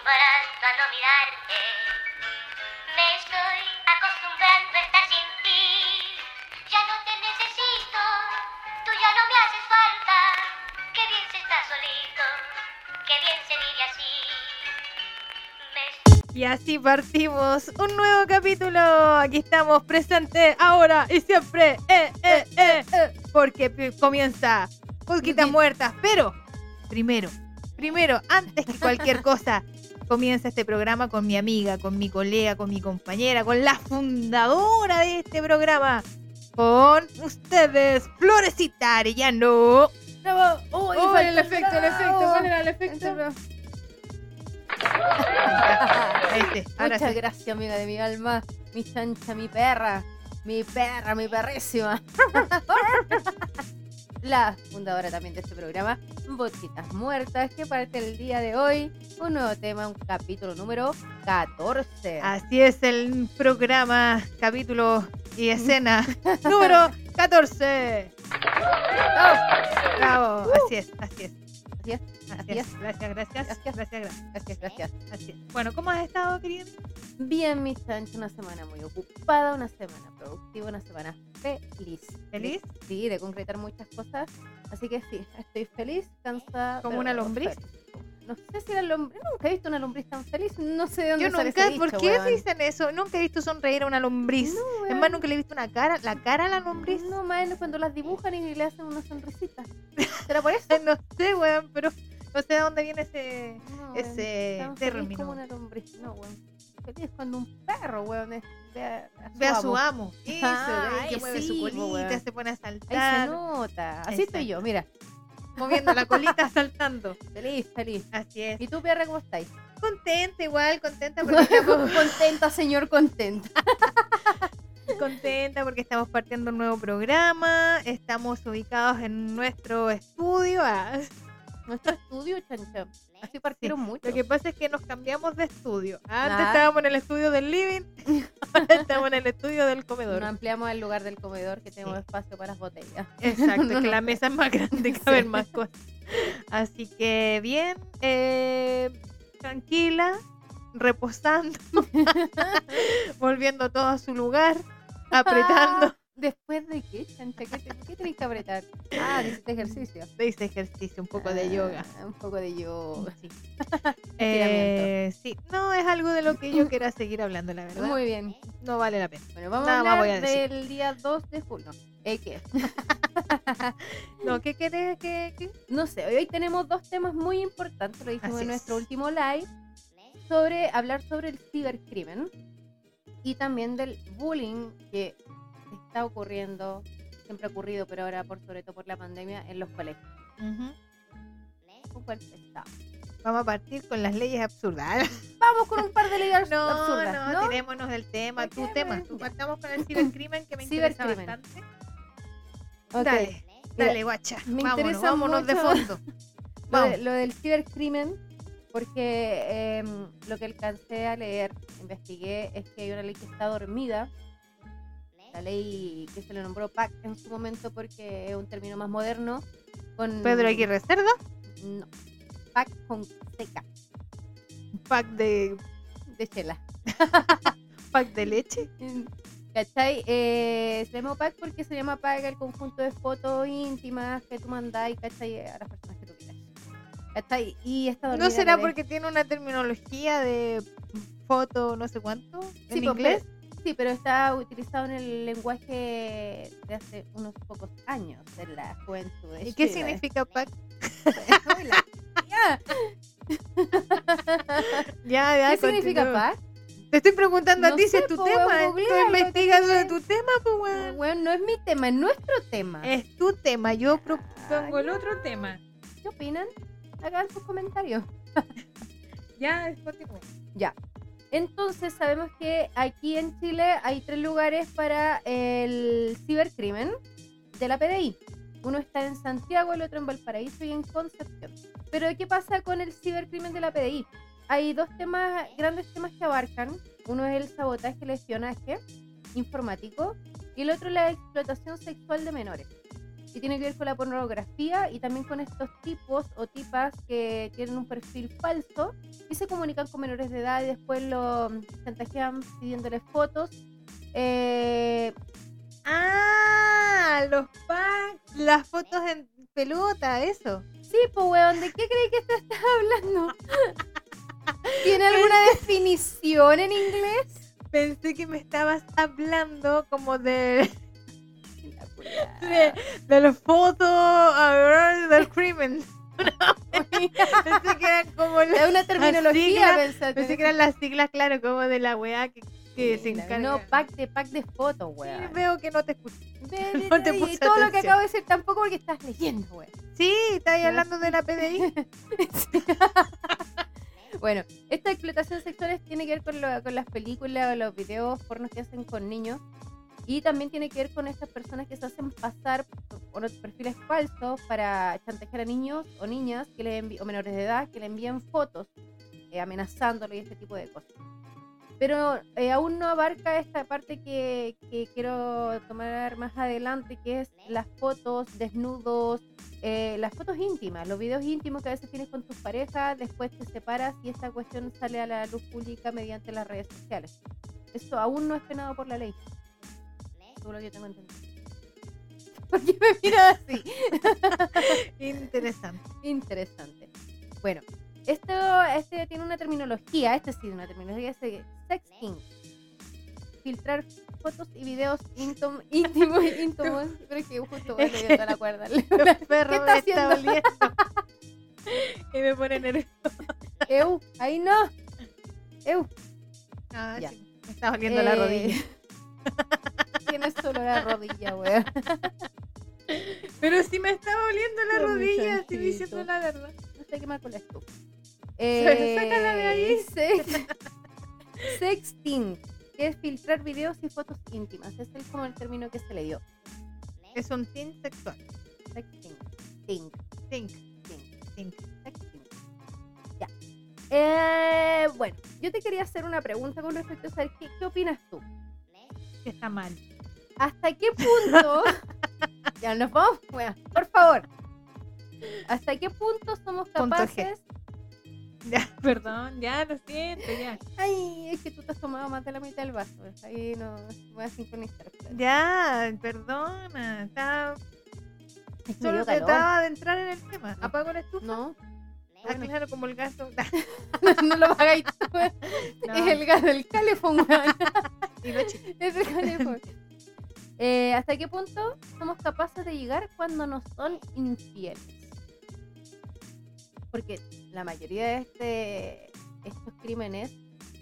acostumbrando a no mirarte. Me estoy acostumbrando a estar sin ti. Ya no te necesito, tú ya no me haces falta. Qué bien se está solito, qué bien se vive así. Y así partimos un nuevo capítulo. Aquí estamos presentes ahora y siempre. Eh, eh, eh, eh, porque comienza Pulquitas. Muertas. Pero, primero, primero, antes que cualquier cosa, comienza este programa con mi amiga, con mi colega, con mi compañera, con la fundadora de este programa. Con ustedes, Florecita Arellano. Bravo. Oh, falta el efecto, el efecto. ¿Cuál era el efecto? Este, ahora Muchas sí. gracias, amiga de mi alma, mi chancha, mi perra, mi perra, mi perrísima. La fundadora también de este programa, Botitas Muertas, que parte el día de hoy un nuevo tema, un capítulo número 14. Así es el programa, capítulo y escena número 14. Bravo, así es, así es. Así es, Así así es. es. Gracias, gracias, Gracias. gracias, gracias. Gracias, gracias. Así es. Bueno, ¿cómo has estado, querida? Bien, mi chancha, una semana muy ocupada, una semana productiva, una semana feliz. ¿Feliz? Sí, de concretar muchas cosas. Así que sí, estoy feliz, cansada. ¿Como una lombriz? feliz. No sé si la lombriz. Nunca he visto una lombriz tan feliz. No sé de dónde Yo nunca, ese ¿por dicho, qué weón. dicen eso? Nunca he visto sonreír a una lombriz. No, es más, nunca le he visto una cara, la cara a la lombriz. No, más cuando las dibujan y le hacen una sonrisita. ¿Será por eso? No sé, weón, pero no sé de dónde viene ese, No, ese término. como una lombriz. No, weón. Feliz cuando un perro, weón, es- ve a, a su Ve a su amo. amo. Eso, Ah, ve que mueve sí, su colita, weón. se pone a Ahí se saltar, nota. Así Exacto. estoy yo, mira. Moviendo la colita, saltando. Feliz, feliz. Así es. ¿Y tú, perra, cómo estáis? Contenta igual, contenta porque estamos contenta, señor, contenta. contenta porque estamos partiendo un nuevo programa, estamos ubicados en nuestro estudio. ah, Nuestro estudio, chancha. Así partieron mucho. Lo que pasa es que nos cambiamos de estudio. Antes Ah. estábamos en el estudio del living, ahora estamos en el estudio del comedor. No ampliamos el lugar del comedor que tenemos espacio para las botellas. Exacto, No, que no. la mesa es más grande, caben Sí. más cosas. Así que bien, eh, tranquila, reposando, volviendo todo a su lugar, apretando. ¿Después de qué, chancha? ¿Qué, te- qué tenés que apretar? Ah, hiciste ejercicio. Hice ejercicio, un poco de yoga. Ah, Un poco de yoga. Sí. Eh, sí, no es algo de lo que yo quiera seguir hablando, la verdad. Muy bien. No vale la pena. Bueno, vamos Nada a más hablar voy a decir. del día 2 de julio. ¿Eh, qué? No, ¿qué querés que, que- No sé, hoy tenemos dos temas muy importantes, lo dijimos Así en es. nuestro último live, sobre hablar sobre el cibercrimen y también del bullying que está ocurriendo, siempre ha ocurrido, pero ahora por sobre todo por la pandemia, en los colegios. ¿Con cuál está? Vamos a partir con las leyes absurdas. Vamos con un par de leyes No, absurdas, no, ¿no? tirémonos del tema, ¿Por tu tema. Tú partamos con el cibercrimen que me interesa bastante. Ok. Dale, Mira, dale, guacha. me vámonos, interesa vámonos de mucho- fondo. Lo, de- lo del cibercrimen, porque em, lo que alcancé a leer, investigué, es que hay una ley que está dormida. La ley que se le nombró PAC en su momento porque es un término más moderno. Con, Pedro Aguirre Cerda, No. PAC con seca, un pack de, de chela. pack de leche. ¿Cachai? Eh, se llama PAC porque se llama PAC el conjunto de fotos íntimas que tú mandás, ¿cachai? A las personas que tú quieras. ¿Cachai? Y esta ¿No será porque tiene una terminología de foto no sé cuánto en Sí, pues, inglés? Sí, pero está utilizado en el lenguaje de hace unos pocos años en la juventud. de ¿Y qué significa pack? Tía. Ya, ya, ¿Qué significa continúa. PAC? Te estoy preguntando a No ti si es tu po, tema. Estoy investigando de tu tema, pues, weón. Bueno, no es mi tema, es nuestro tema. Es tu tema, yo propongo Ay. el otro tema. ¿Qué opinan? Hagan sus comentarios. Ya, continúa. Ya. Entonces sabemos que aquí en Chile hay tres lugares para el cibercrimen de la PDI. Uno está en Santiago, el otro en Valparaíso y en Concepción. Pero ¿qué pasa con el cibercrimen de la PDI? Hay dos temas, grandes temas que abarcan. Uno es el sabotaje, el espionaje informático y el otro la explotación sexual de menores. Y tiene que ver con la pornografía y también con estos tipos o tipas que tienen un perfil falso y se comunican con menores de edad y después lo chantajean pidiéndoles fotos. Eh, Ah, los packs, las fotos en pelota, eso. sí, pues weón, ¿de qué crees que te estás hablando? ¿Tiene alguna definición en inglés? Pensé que me estabas hablando como de, de, de las fotos a ver, del crimen. Pensé que eran como Es una terminología, pensé que eran las siglas, claro, como de la weá que, que se encarga. No, pack de pack de fotos, Sí, weón. veo que no te ve, no te ve, y puse todo lo que acabo de decir tampoco porque estás leyendo, weón. Sí, estás Ya. hablando de la PDI. Bueno, esta explotación sexual tiene que ver con, lo- con las películas o los videos pornos que hacen con niños. Y también tiene que ver con estas personas que se hacen pasar por perfiles falsos para chantajear a niños o niñas que le envi- o menores de edad que le envíen fotos eh, amenazándolo y este tipo de cosas. Pero eh, aún no abarca esta parte que, que quiero tomar más adelante, que es las fotos, desnudos, eh, las fotos íntimas, los videos íntimos que a veces tienes con tus parejas, después te separas y esta cuestión sale a la luz pública mediante las redes sociales. Eso aún no es penado por la ley. Seguro que yo tengo entendido. ¿Por qué me miras así? Interesante. Interesante. Bueno, esto este tiene una terminología, este sí, una terminología, es sexting. Filtrar fotos y videos íntom- íntimos, íntimos, pero es que justo voy a leer toda la cuerda. Los perros está está haciendo? oliendo. y me pone nervioso. Eu, ahí no. Eu. Ah, Ya. sí, me está oliendo la Eh, rodilla. Tienes solo la rodilla, weón. Pero si me estaba oliendo la Pero rodilla, estoy diciendo la verdad. No sé qué mal con la estufa. Sácala de ahí. sex- Sexting, que es filtrar videos y fotos íntimas. Ese es como el término que se le dio. Es un teen sexual. Sexting. Think, think. sexting. Ya. Eh, bueno, yo te quería hacer una pregunta con respecto a saber qué, qué opinas tú. Que está mal. ¿Hasta qué punto? ya nos vamos, bueno, por favor. ¿Hasta qué punto somos capaces? Ya, perdón, ya lo siento, ya. Ay, es que tú te has tomado más de la mitad del vaso. ¿ves? Ahí no voy a sincronizar. Ya, perdona. Estaba, Es que solo trataba de entrar en el tema. Apago la estufa. No, Ah, bueno. claro, como el gato. no lo hagáis tú. No, Es el gas del calefón, weón. y lo chico. Es el calefón. Eh, ¿Hasta qué punto somos capaces de llegar cuando nos son infieles? Porque la mayoría de este, estos crímenes,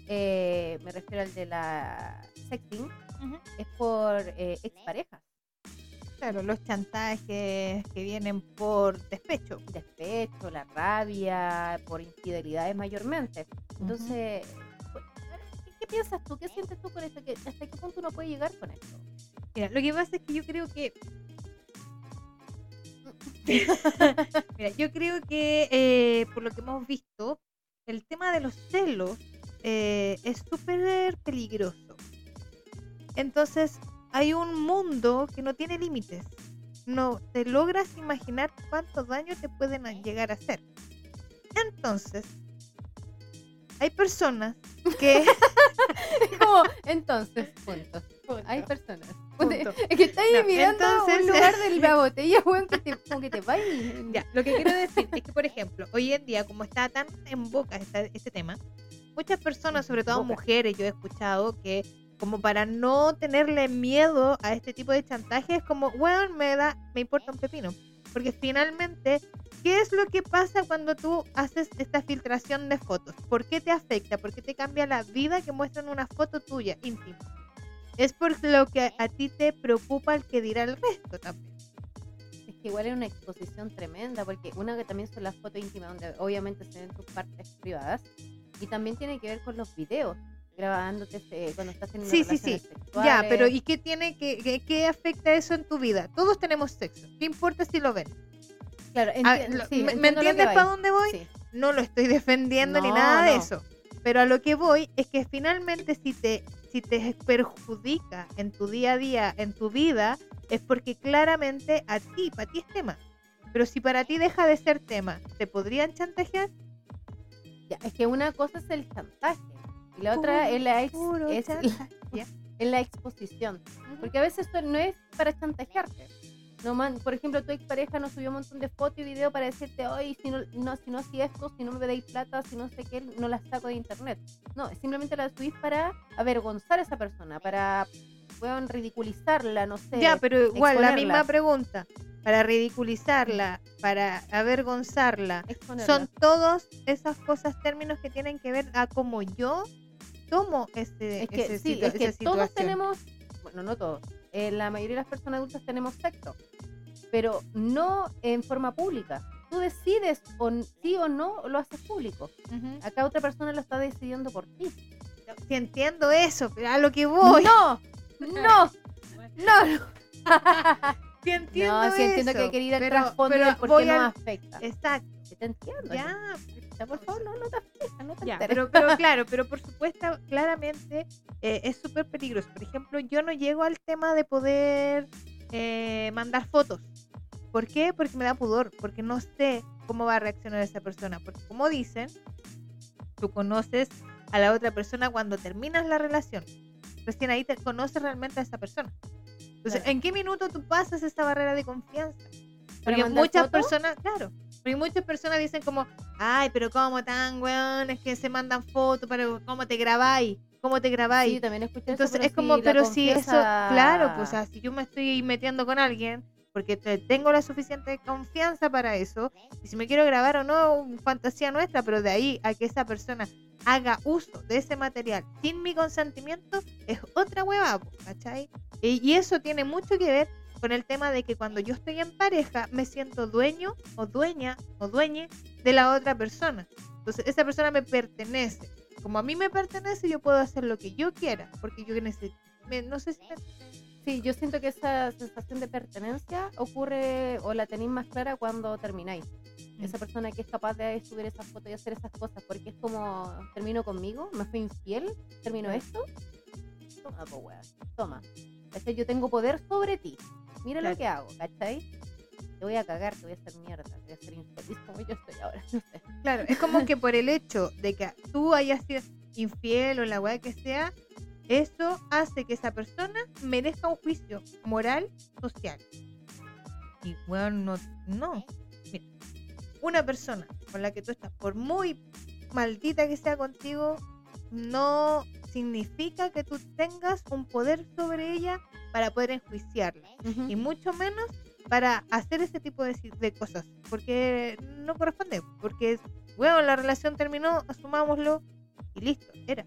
eh, me refiero al de la sexting, es por eh, exparejas. Claro, los chantajes que vienen por despecho. despecho, la rabia, por infidelidades mayormente. Entonces, pues, ¿qué, qué piensas tú? ¿Qué sientes tú con esto? ¿Qué- ¿Hasta qué punto uno puede llegar con esto? Mira, lo que pasa es que yo creo que. Mira, yo creo que eh, por lo que hemos visto, el tema de los celos eh, es súper peligroso. Entonces, hay un mundo que no tiene límites. No te logras imaginar cuánto daño te pueden llegar a hacer. Entonces, hay personas que. Como, entonces, punto. Hay personas. Punto. Es que estáis No, mirando entonces- un lugar de la botella, weón, que te, como que te va y... Ya, lo que quiero decir es que, por ejemplo, hoy en día, como está tan en boca este tema, muchas personas, sobre todo boca. mujeres, yo he escuchado que como para no tenerle miedo a este tipo de chantaje, es como, weón, me da, me importa un pepino. Porque finalmente, ¿qué es lo que pasa cuando tú haces esta filtración de fotos? ¿Por qué te afecta? ¿Por qué te cambia la vida que muestran una foto tuya íntima? Es por lo que a ti te preocupa el que dirá el resto también. Es que igual es una exposición tremenda, porque una que también son las fotos íntimas, donde obviamente se ven tus partes privadas, y también tiene que ver con los videos, grabándote este, cuando estás en Sí, sí, sí. Ya, pero ¿y qué tiene que, qué, qué afecta eso en tu vida? Todos tenemos sexo. ¿Qué importa si lo ven? Claro, Ah, enti- lo- sí, ¿Me, me que entiendes para dónde voy? Sí. No lo estoy defendiendo ni No, nada de no. eso. Pero a lo que voy es que finalmente si te, si te perjudica en tu día a día, en tu vida, es porque claramente a ti, para ti es tema. Pero si para ti deja de ser tema, ¿te podrían chantajear? Ya, es que una cosa es el chantaje y la otra es la, ex- es. Ya. es la exposición. Porque a veces esto no es para chantajearte. No man- por ejemplo, tu expareja nos subió un montón de fotos y videos para decirte, hoy si no, no, si no si esto, si no me dais plata, si no sé qué, no la saco de internet. No, simplemente la subís para avergonzar a esa persona, para weón, ridiculizarla, no sé. Ya, pero igual, la misma pregunta. Para ridiculizarla, para avergonzarla, exponerla. son todas esas cosas, términos que tienen que ver a cómo yo tomo ese, Es que ese sí, situa- es que esa todos tenemos, bueno, no todos, eh, la mayoría de las personas adultas tenemos sexo, pero no en forma pública. Tú decides o sí o no lo haces público. Acá otra persona lo está decidiendo por ti. Sí entiendo eso, pero a lo que voy. No, no, no, no. Sí entiendo No, sí entiendo eso, que quería ir al pero- trasfondo pero del por voy qué no al- afecta. Exacto. Te entiendo. Ya, por favor, no, no te afecta, no te Ya, pero, pero claro, pero por supuesto, claramente eh, es súper peligroso. Por ejemplo, yo no llego al tema de poder eh, mandar fotos. ¿Por qué? Porque me da pudor, porque no sé cómo va a reaccionar esa persona. Porque como dicen, tú conoces a la otra persona cuando terminas la relación. Recién ahí te conoces realmente a esa persona. Entonces, Claro. ¿en qué minuto tú pasas esa barrera de confianza? ¿Para Porque muchas fotos? personas, claro, porque muchas personas dicen como, ay, pero cómo tan weón, es que se mandan fotos, pero cómo te grabáis, cómo te grabáis. Sí, también escuché Entonces es como, si pero si eso, claro, pues o sea, si yo me estoy metiendo con alguien, porque te- tengo la suficiente confianza para eso, y si me quiero grabar o no, fantasía nuestra, pero de ahí a que esa persona haga uso de ese material sin mi consentimiento, es otra hueva, ¿cachai? Y eso tiene mucho que ver con el tema de que cuando yo estoy en pareja me siento dueño o dueña o dueñe de la otra persona. Entonces esa persona me pertenece. Como a mí me pertenece, yo puedo hacer lo que yo quiera, porque yo necesito, me- no sé si me- Sí, yo siento que esa sensación de pertenencia ocurre o la tenéis más clara cuando termináis. Esa persona que es capaz de subir esas fotos y hacer esas cosas, porque es como, termino conmigo, me fui infiel, termino esto, toma, po, wea, toma. ¿Cachai? Yo tengo poder sobre ti. Mira Claro. lo que hago, ¿cachai? Te voy a cagar, te voy a hacer mierda, te voy a hacer infeliz como yo estoy ahora. No sé. Claro, es como que por el hecho de que tú hayas sido infiel o la weá que sea, eso hace que esa persona merezca un juicio moral, social. Y bueno, no, no. Mira, una persona con la que tú estás, por muy maldita que sea contigo, no significa que tú tengas un poder sobre ella para poder enjuiciarla y mucho menos para hacer ese tipo de, de cosas, porque no corresponde, porque, bueno, la relación terminó, asumámoslo y listo, era.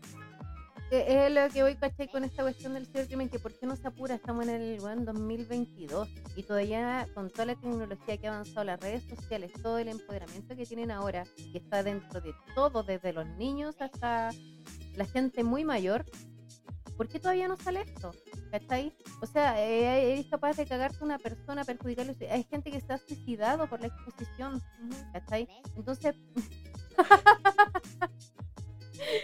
Es lo que voy, ¿cachai? Con esta cuestión del cibercrimen, que por qué no se apura, estamos en el bueno, 2022 y todavía con toda la tecnología que ha avanzado, las redes sociales, todo el empoderamiento que tienen ahora, que está dentro de todo, desde los niños hasta la gente muy mayor, ¿por qué todavía no sale esto? ¿Cachai? O sea, eh, eres capaz de cagarte a una persona, perjudicarle. Hay gente que se ha suicidado por la exposición, ¿cachai? Entonces...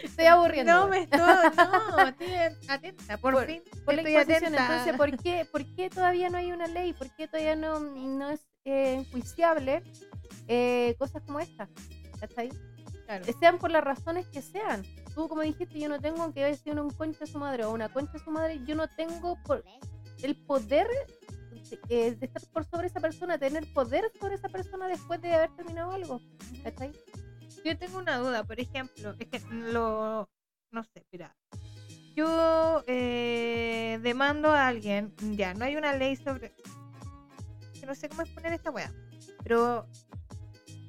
Estoy aburriendo. No me estoy, no, estoy atenta, por, Por- fin, por estoy atenta. Entonces, ¿por qué, ¿por qué todavía no hay una ley? ¿Por qué todavía no, no es eh, enjuiciable eh, cosas como esta? ¿Cachai? Claro. Sean por las razones que sean. Tú, como dijiste, yo no tengo, aunque haya sido un concha de su madre o una concha de su madre, yo no tengo por el poder de, eh, de estar por sobre esa persona, tener poder sobre esa persona después de haber terminado algo. ¿Cachai? Yo tengo una duda, por ejemplo, es que lo, no sé, mira, yo eh, demando a alguien, ya, no hay una ley sobre, que no sé cómo exponer esta weá, pero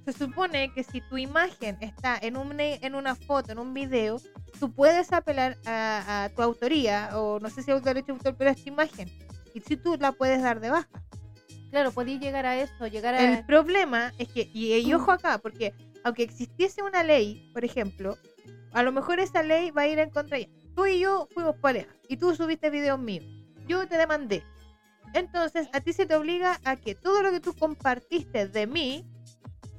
se supone que si tu imagen está en, un, en una foto, en un video, tú puedes apelar a, a tu autoría, o no sé si es derecho de autor, pero es tu imagen, y si tú la puedes dar de baja. Claro, podéis llegar a eso, llegar a... El problema es que, y, y ojo acá, porque aunque existiese una ley, por ejemplo, a lo mejor esa ley va a ir en contra ya. Tú y yo fuimos pareja y tú subiste videos míos. Yo te demandé. Entonces, a ti se te obliga a que todo lo que tú compartiste de mí,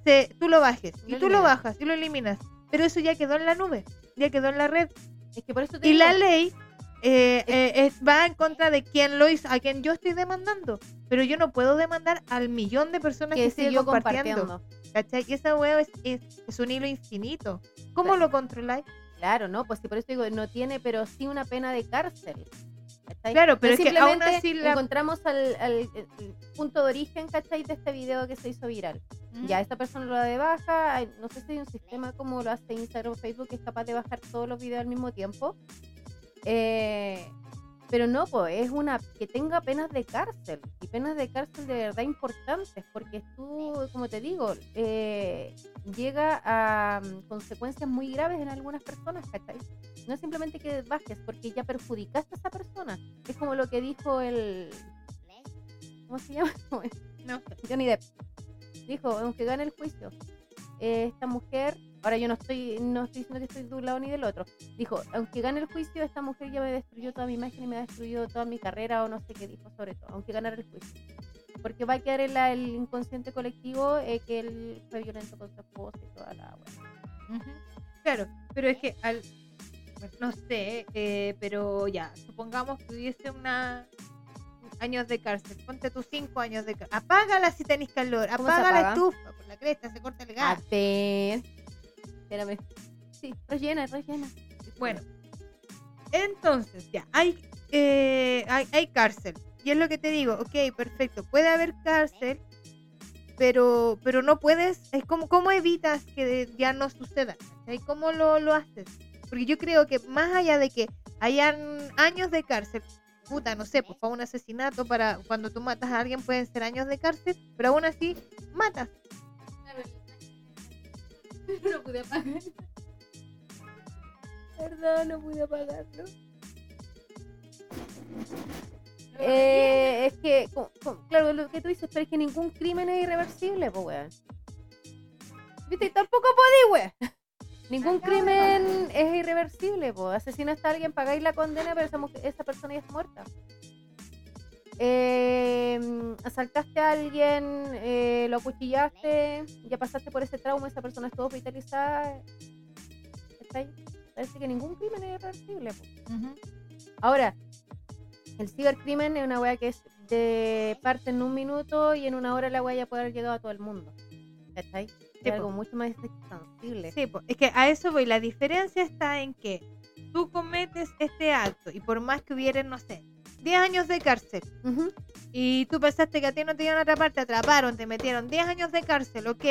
se, tú lo bajes. Y tú lo bajas y lo eliminas. Pero eso ya quedó en la nube, ya quedó en la red. Es que por eso te Y digo, la ley eh, eh, es- va en contra de quien lo hizo, a quien yo estoy demandando. Pero yo no puedo demandar al millón de personas que, Que siguió compartiendo. compartiendo. ¿Cachai? Y esa wea es, es, es un hilo infinito. ¿Cómo lo controláis? Claro, ¿no? Pues sí, por eso digo, no tiene, pero sí una pena de cárcel. ¿cachai? Claro, pero No es que aún así la... encontramos al, punto de origen, ¿cachai? De este video que se hizo viral. ¿Mm? Ya, esta persona lo da de baja. No sé si hay un sistema como lo hace Instagram o Facebook que es capaz de bajar todos los videos al mismo tiempo. Eh, pero no, pues es una que tenga penas de cárcel y penas de cárcel de verdad importantes porque tú, como te digo, eh, llega a mm, consecuencias muy graves en algunas personas, ¿cachai? No es simplemente que bajes porque ya perjudicaste a esa persona. Es como lo que dijo el... ¿Cómo se llama? Johnny Depp dijo, aunque gane el juicio, eh, esta mujer, ahora yo no estoy, no estoy diciendo que estoy de un lado ni del otro, dijo, aunque gane el juicio, esta mujer ya me destruyó toda mi imagen y me ha destruido toda mi carrera o no sé qué dijo sobre todo, aunque ganara el juicio. Porque va a quedar en la- el inconsciente colectivo eh, que él fue violento con su esposa y toda la. Ujú. Claro, pero es que al... bueno, no sé, eh, pero ya, supongamos que hubiese una años de cárcel, ponte tus cinco años de cárcel, apágala si tenés calor, ¿Cómo se apaga la apaga? estufa, por la cresta se corta el A gas. ver, espérame. Sí, rellena, rellena. Bueno, entonces ya, hay, eh, hay, hay cárcel. Y es lo que te digo, ok, perfecto, puede haber cárcel, pero, pero no puedes, es como, ¿cómo evitas que ya no suceda? ¿Cómo lo, lo haces? Porque yo creo que más allá de que hayan años de cárcel, puta, no sé, pues para un asesinato, para cuando tú matas a alguien pueden ser años de cárcel, pero aún así matas. No pude apagar. Perdón, no pude apagarlo. Eh, es que, claro, lo que tú dices, pero es que ningún crimen es irreversible, pues, weón. ¿Viste? Y tampoco podí, weón. Ningún crimen es irreversible, pues. Asesinaste a alguien, pagáis la condena, pero esa, mujer- esa persona ya está muerta. Eh, asaltaste a alguien, eh, lo acuchillaste, ya pasaste por ese trauma, esa persona estuvo hospitalizada. ¿Cachai? Parece que ningún crimen es irreversible. Ahora, el cibercrimen es una weá que es de parte en un minuto y en una hora la weá ya puede haber llegado a todo el mundo. ¿Cachai? Es Sí, algo mucho más extensible. Sí, po, es que a eso voy. La diferencia está en que tú cometes este acto y por más que hubiera, no sé, 10 años de cárcel Ujú. y tú pensaste que a ti no te iban a atrapar, te atraparon, te metieron 10 años de cárcel, ok,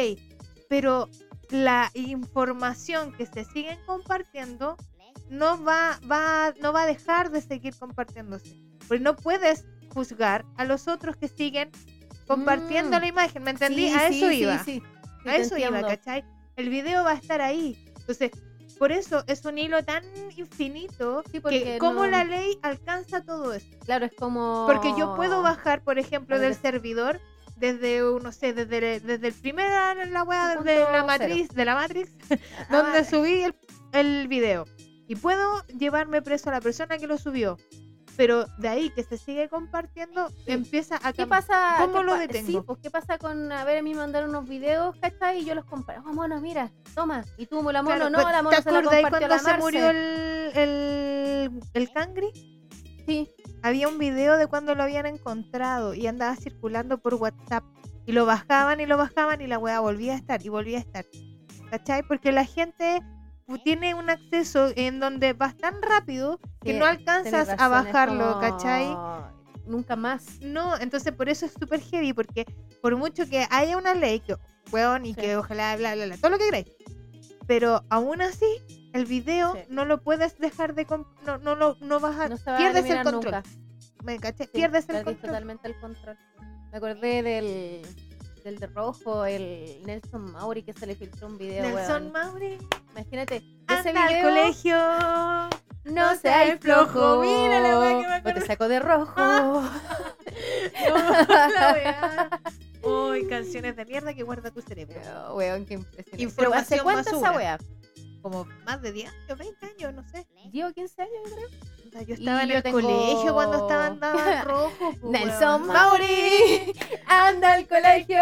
pero la información que se siguen compartiendo no va, va, no va a dejar de seguir compartiéndose. Porque no puedes juzgar a los otros que siguen compartiendo Mm. la imagen, ¿me entendí? Sí, a eso sí, iba. sí. A eso iba, entiendo. ¿cachai? El video va a estar ahí. Entonces, por eso es un hilo tan infinito Sí, que cómo no- la ley alcanza todo eso. Claro, es como. Porque yo puedo bajar, por ejemplo, del servidor desde, no sé, desde, desde el primer, la desde punto la cero. matriz, de la Matrix, Ah, donde subí el, el video. Y puedo llevarme preso a la persona que lo subió. Pero de ahí que se sigue compartiendo, Sí. empieza a ¿Qué pasa? ¿Cómo qué lo pa- detengo? Sí, pues ¿qué pasa con, a ver, a mí me mandaron unos videos, ¿cachai? Y yo los comparo. Oh, mono, mira, toma. Y tú, la mono, Claro, no, pues, la mono ¿Te se la compartió cuando la se murió el, el, el cangri? Sí, había un video de cuando lo habían encontrado y andaba circulando por WhatsApp. Y lo bajaban y lo bajaban y la weá volvía a estar y volvía a estar. ¿Cachai? Porque la gente tiene un acceso en donde vas tan rápido que sí, no alcanzas a bajarlo, como, ¿cachai? Nunca más. No, entonces por eso es súper heavy, porque por mucho que haya una ley, que, weón, y Sí. que ojalá, bla, bla, bla, todo lo que queráis, pero aún así, el video Sí. no lo puedes dejar de... No, no, lo no vas a... No se va a pierdes el eliminar control. nunca. ¿Me caché? Sí, pierdes el control. totalmente el control. Me acordé del, del de rojo, el Nelson Mauri que se le filtró un video. Nelson weón. Mauri. Imagínate, ese Anda al video. colegio. No no seas seas flojo. Mira la weá que me O te saco de rojo. No, la weá. Uy, canciones de mierda que guarda tu cerebro. Oh, weón, qué impresionante. Información Pero ¿Hace cuánto esa basura. weá? Como más de 10 años, 20 años, no sé. Llevo 15 años, yo creo. Yo estaba Y en yo el tengo- colegio cuando estaban daban rojo. Nelson. Mauri, anda al colegio.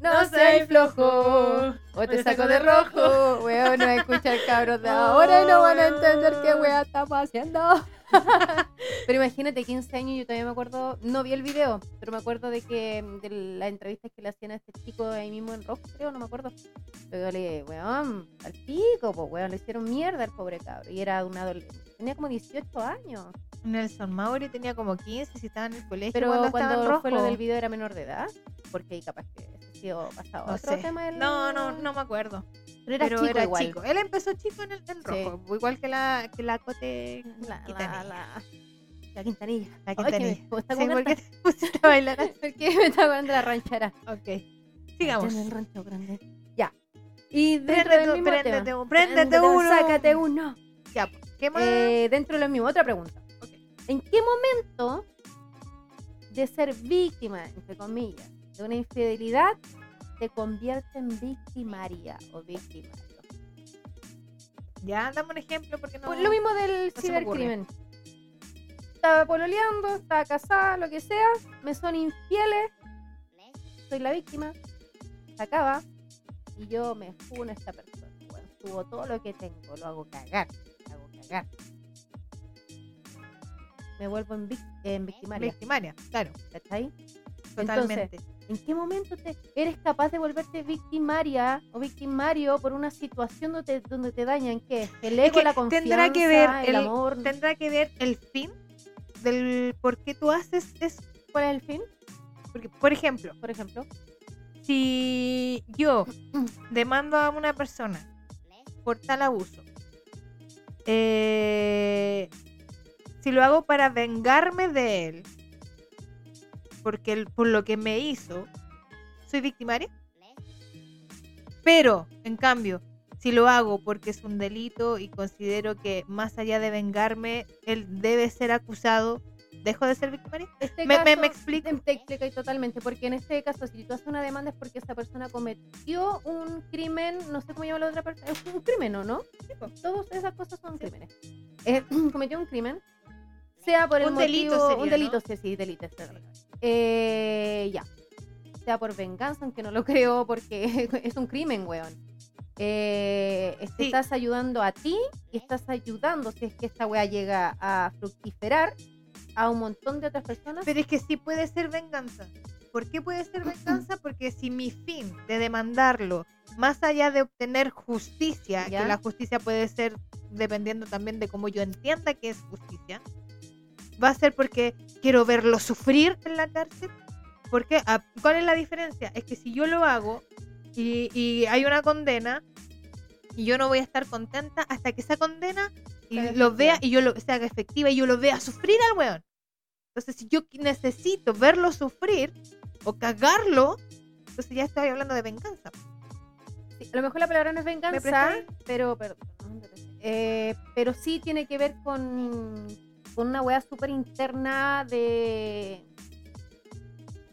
No soy flojo. O te saco de rojo. Weón, no escuchar cabros de ahora y no van a entender qué weá estamos haciendo. Pero imagínate, 15 años, yo todavía me acuerdo, no vi el video, pero me acuerdo de que de la entrevista que le hacían a este chico ahí mismo en Rock, creo, no me acuerdo. Pero le, weón, al pico, pues, weón, le hicieron mierda al pobre cabro. Y era un adolescente, tenía como 18 años. Nelson Mauri tenía como 15 si estaba en el colegio. Pero cuando, cuando, rojo. fue lo del video era menor de edad, porque ahí capaz que ha sido pasado No otro sé. tema del- No, no, no me acuerdo. Pero era pero chico era igual. chico. Él empezó chico en el en Sí. rojo, igual que la, que la Cote La, la, Quintanilla. la, la Quintanilla. La Ay, Quintanilla. me- está Sí, como ¿por qué canta- te pusiste a bailar? Porque me está acordando la ranchera. Ok. Sigamos. En el rancho grande. Ya. Y dentro Préndete, del mismo préndete, tema. un- préndete uno. Sácate uno. Ya, pues, ¿qué más? Eh, dentro de lo mismo, otra pregunta. Ok. ¿En qué momento de ser víctima, entre comillas, de una infidelidad te convierte en victimaria o victimario? Ya, dame un ejemplo porque no. Pues lo mismo del no cibercrimen. Estaba pololeando, estaba casada, lo que sea, me son infieles, soy la víctima, se acaba y yo me funo a esta persona. Bueno, subo todo lo que tengo, lo hago cagar, lo hago cagar. Me vuelvo en, vic- en victimaria, Victimaria, claro, ¿cachai? totalmente. ¿En qué momento te eres capaz de volverte victimaria o victimario por una situación donde te, donde te dañan? ¿Qué? El ego, que la confianza, tendrá que ver el, el- amor. Tendrá que ver el fin del por qué tú haces eso. ¿Cuál es el fin? Porque, por ejemplo, Por ejemplo. si yo demando a una persona por tal abuso, eh, si lo hago para vengarme de él, porque él- por lo que me hizo, soy victimaria. Pero, en cambio, si lo hago porque es un delito y considero que más allá de vengarme, él debe ser acusado, ¿dejo de ser victimaria? Este Me- me- me explico. Te, te explico totalmente, porque en este caso, si tú haces una demanda es porque esa persona cometió un crimen, no sé cómo llama la otra persona, es un crimen, ¿o no? Todas esas cosas son crímenes. Eh, cometió un crimen, sea por el Un delito motivo- sería, un delito, ¿no? sí, sí, delito. palabra. Eh, ya. Sea por venganza, aunque no lo creo, porque es un crimen, weón. Eh, te Sí. estás ayudando a ti y estás ayudando, si es que esta wea llega a fructiferar, a un montón de otras personas. Pero es que sí puede ser venganza. ¿Por qué puede ser venganza? Porque si mi fin de demandarlo, más allá de obtener justicia, Ya. que la justicia puede ser dependiendo también de cómo yo entienda que es justicia, va a ser porque quiero verlo sufrir en la cárcel. Porque, ah, ¿cuál es la diferencia? Es que si yo lo hago y, y hay una condena, y yo no voy a estar contenta hasta que esa condena y lo vea y yo lo se haga efectiva y yo lo vea sufrir al weón. Entonces, si yo necesito verlo sufrir o cagarlo, entonces ya estoy hablando de venganza. Sí, a lo mejor la palabra no es venganza, pero, pero, eh, pero sí tiene que ver con, con una weá súper interna de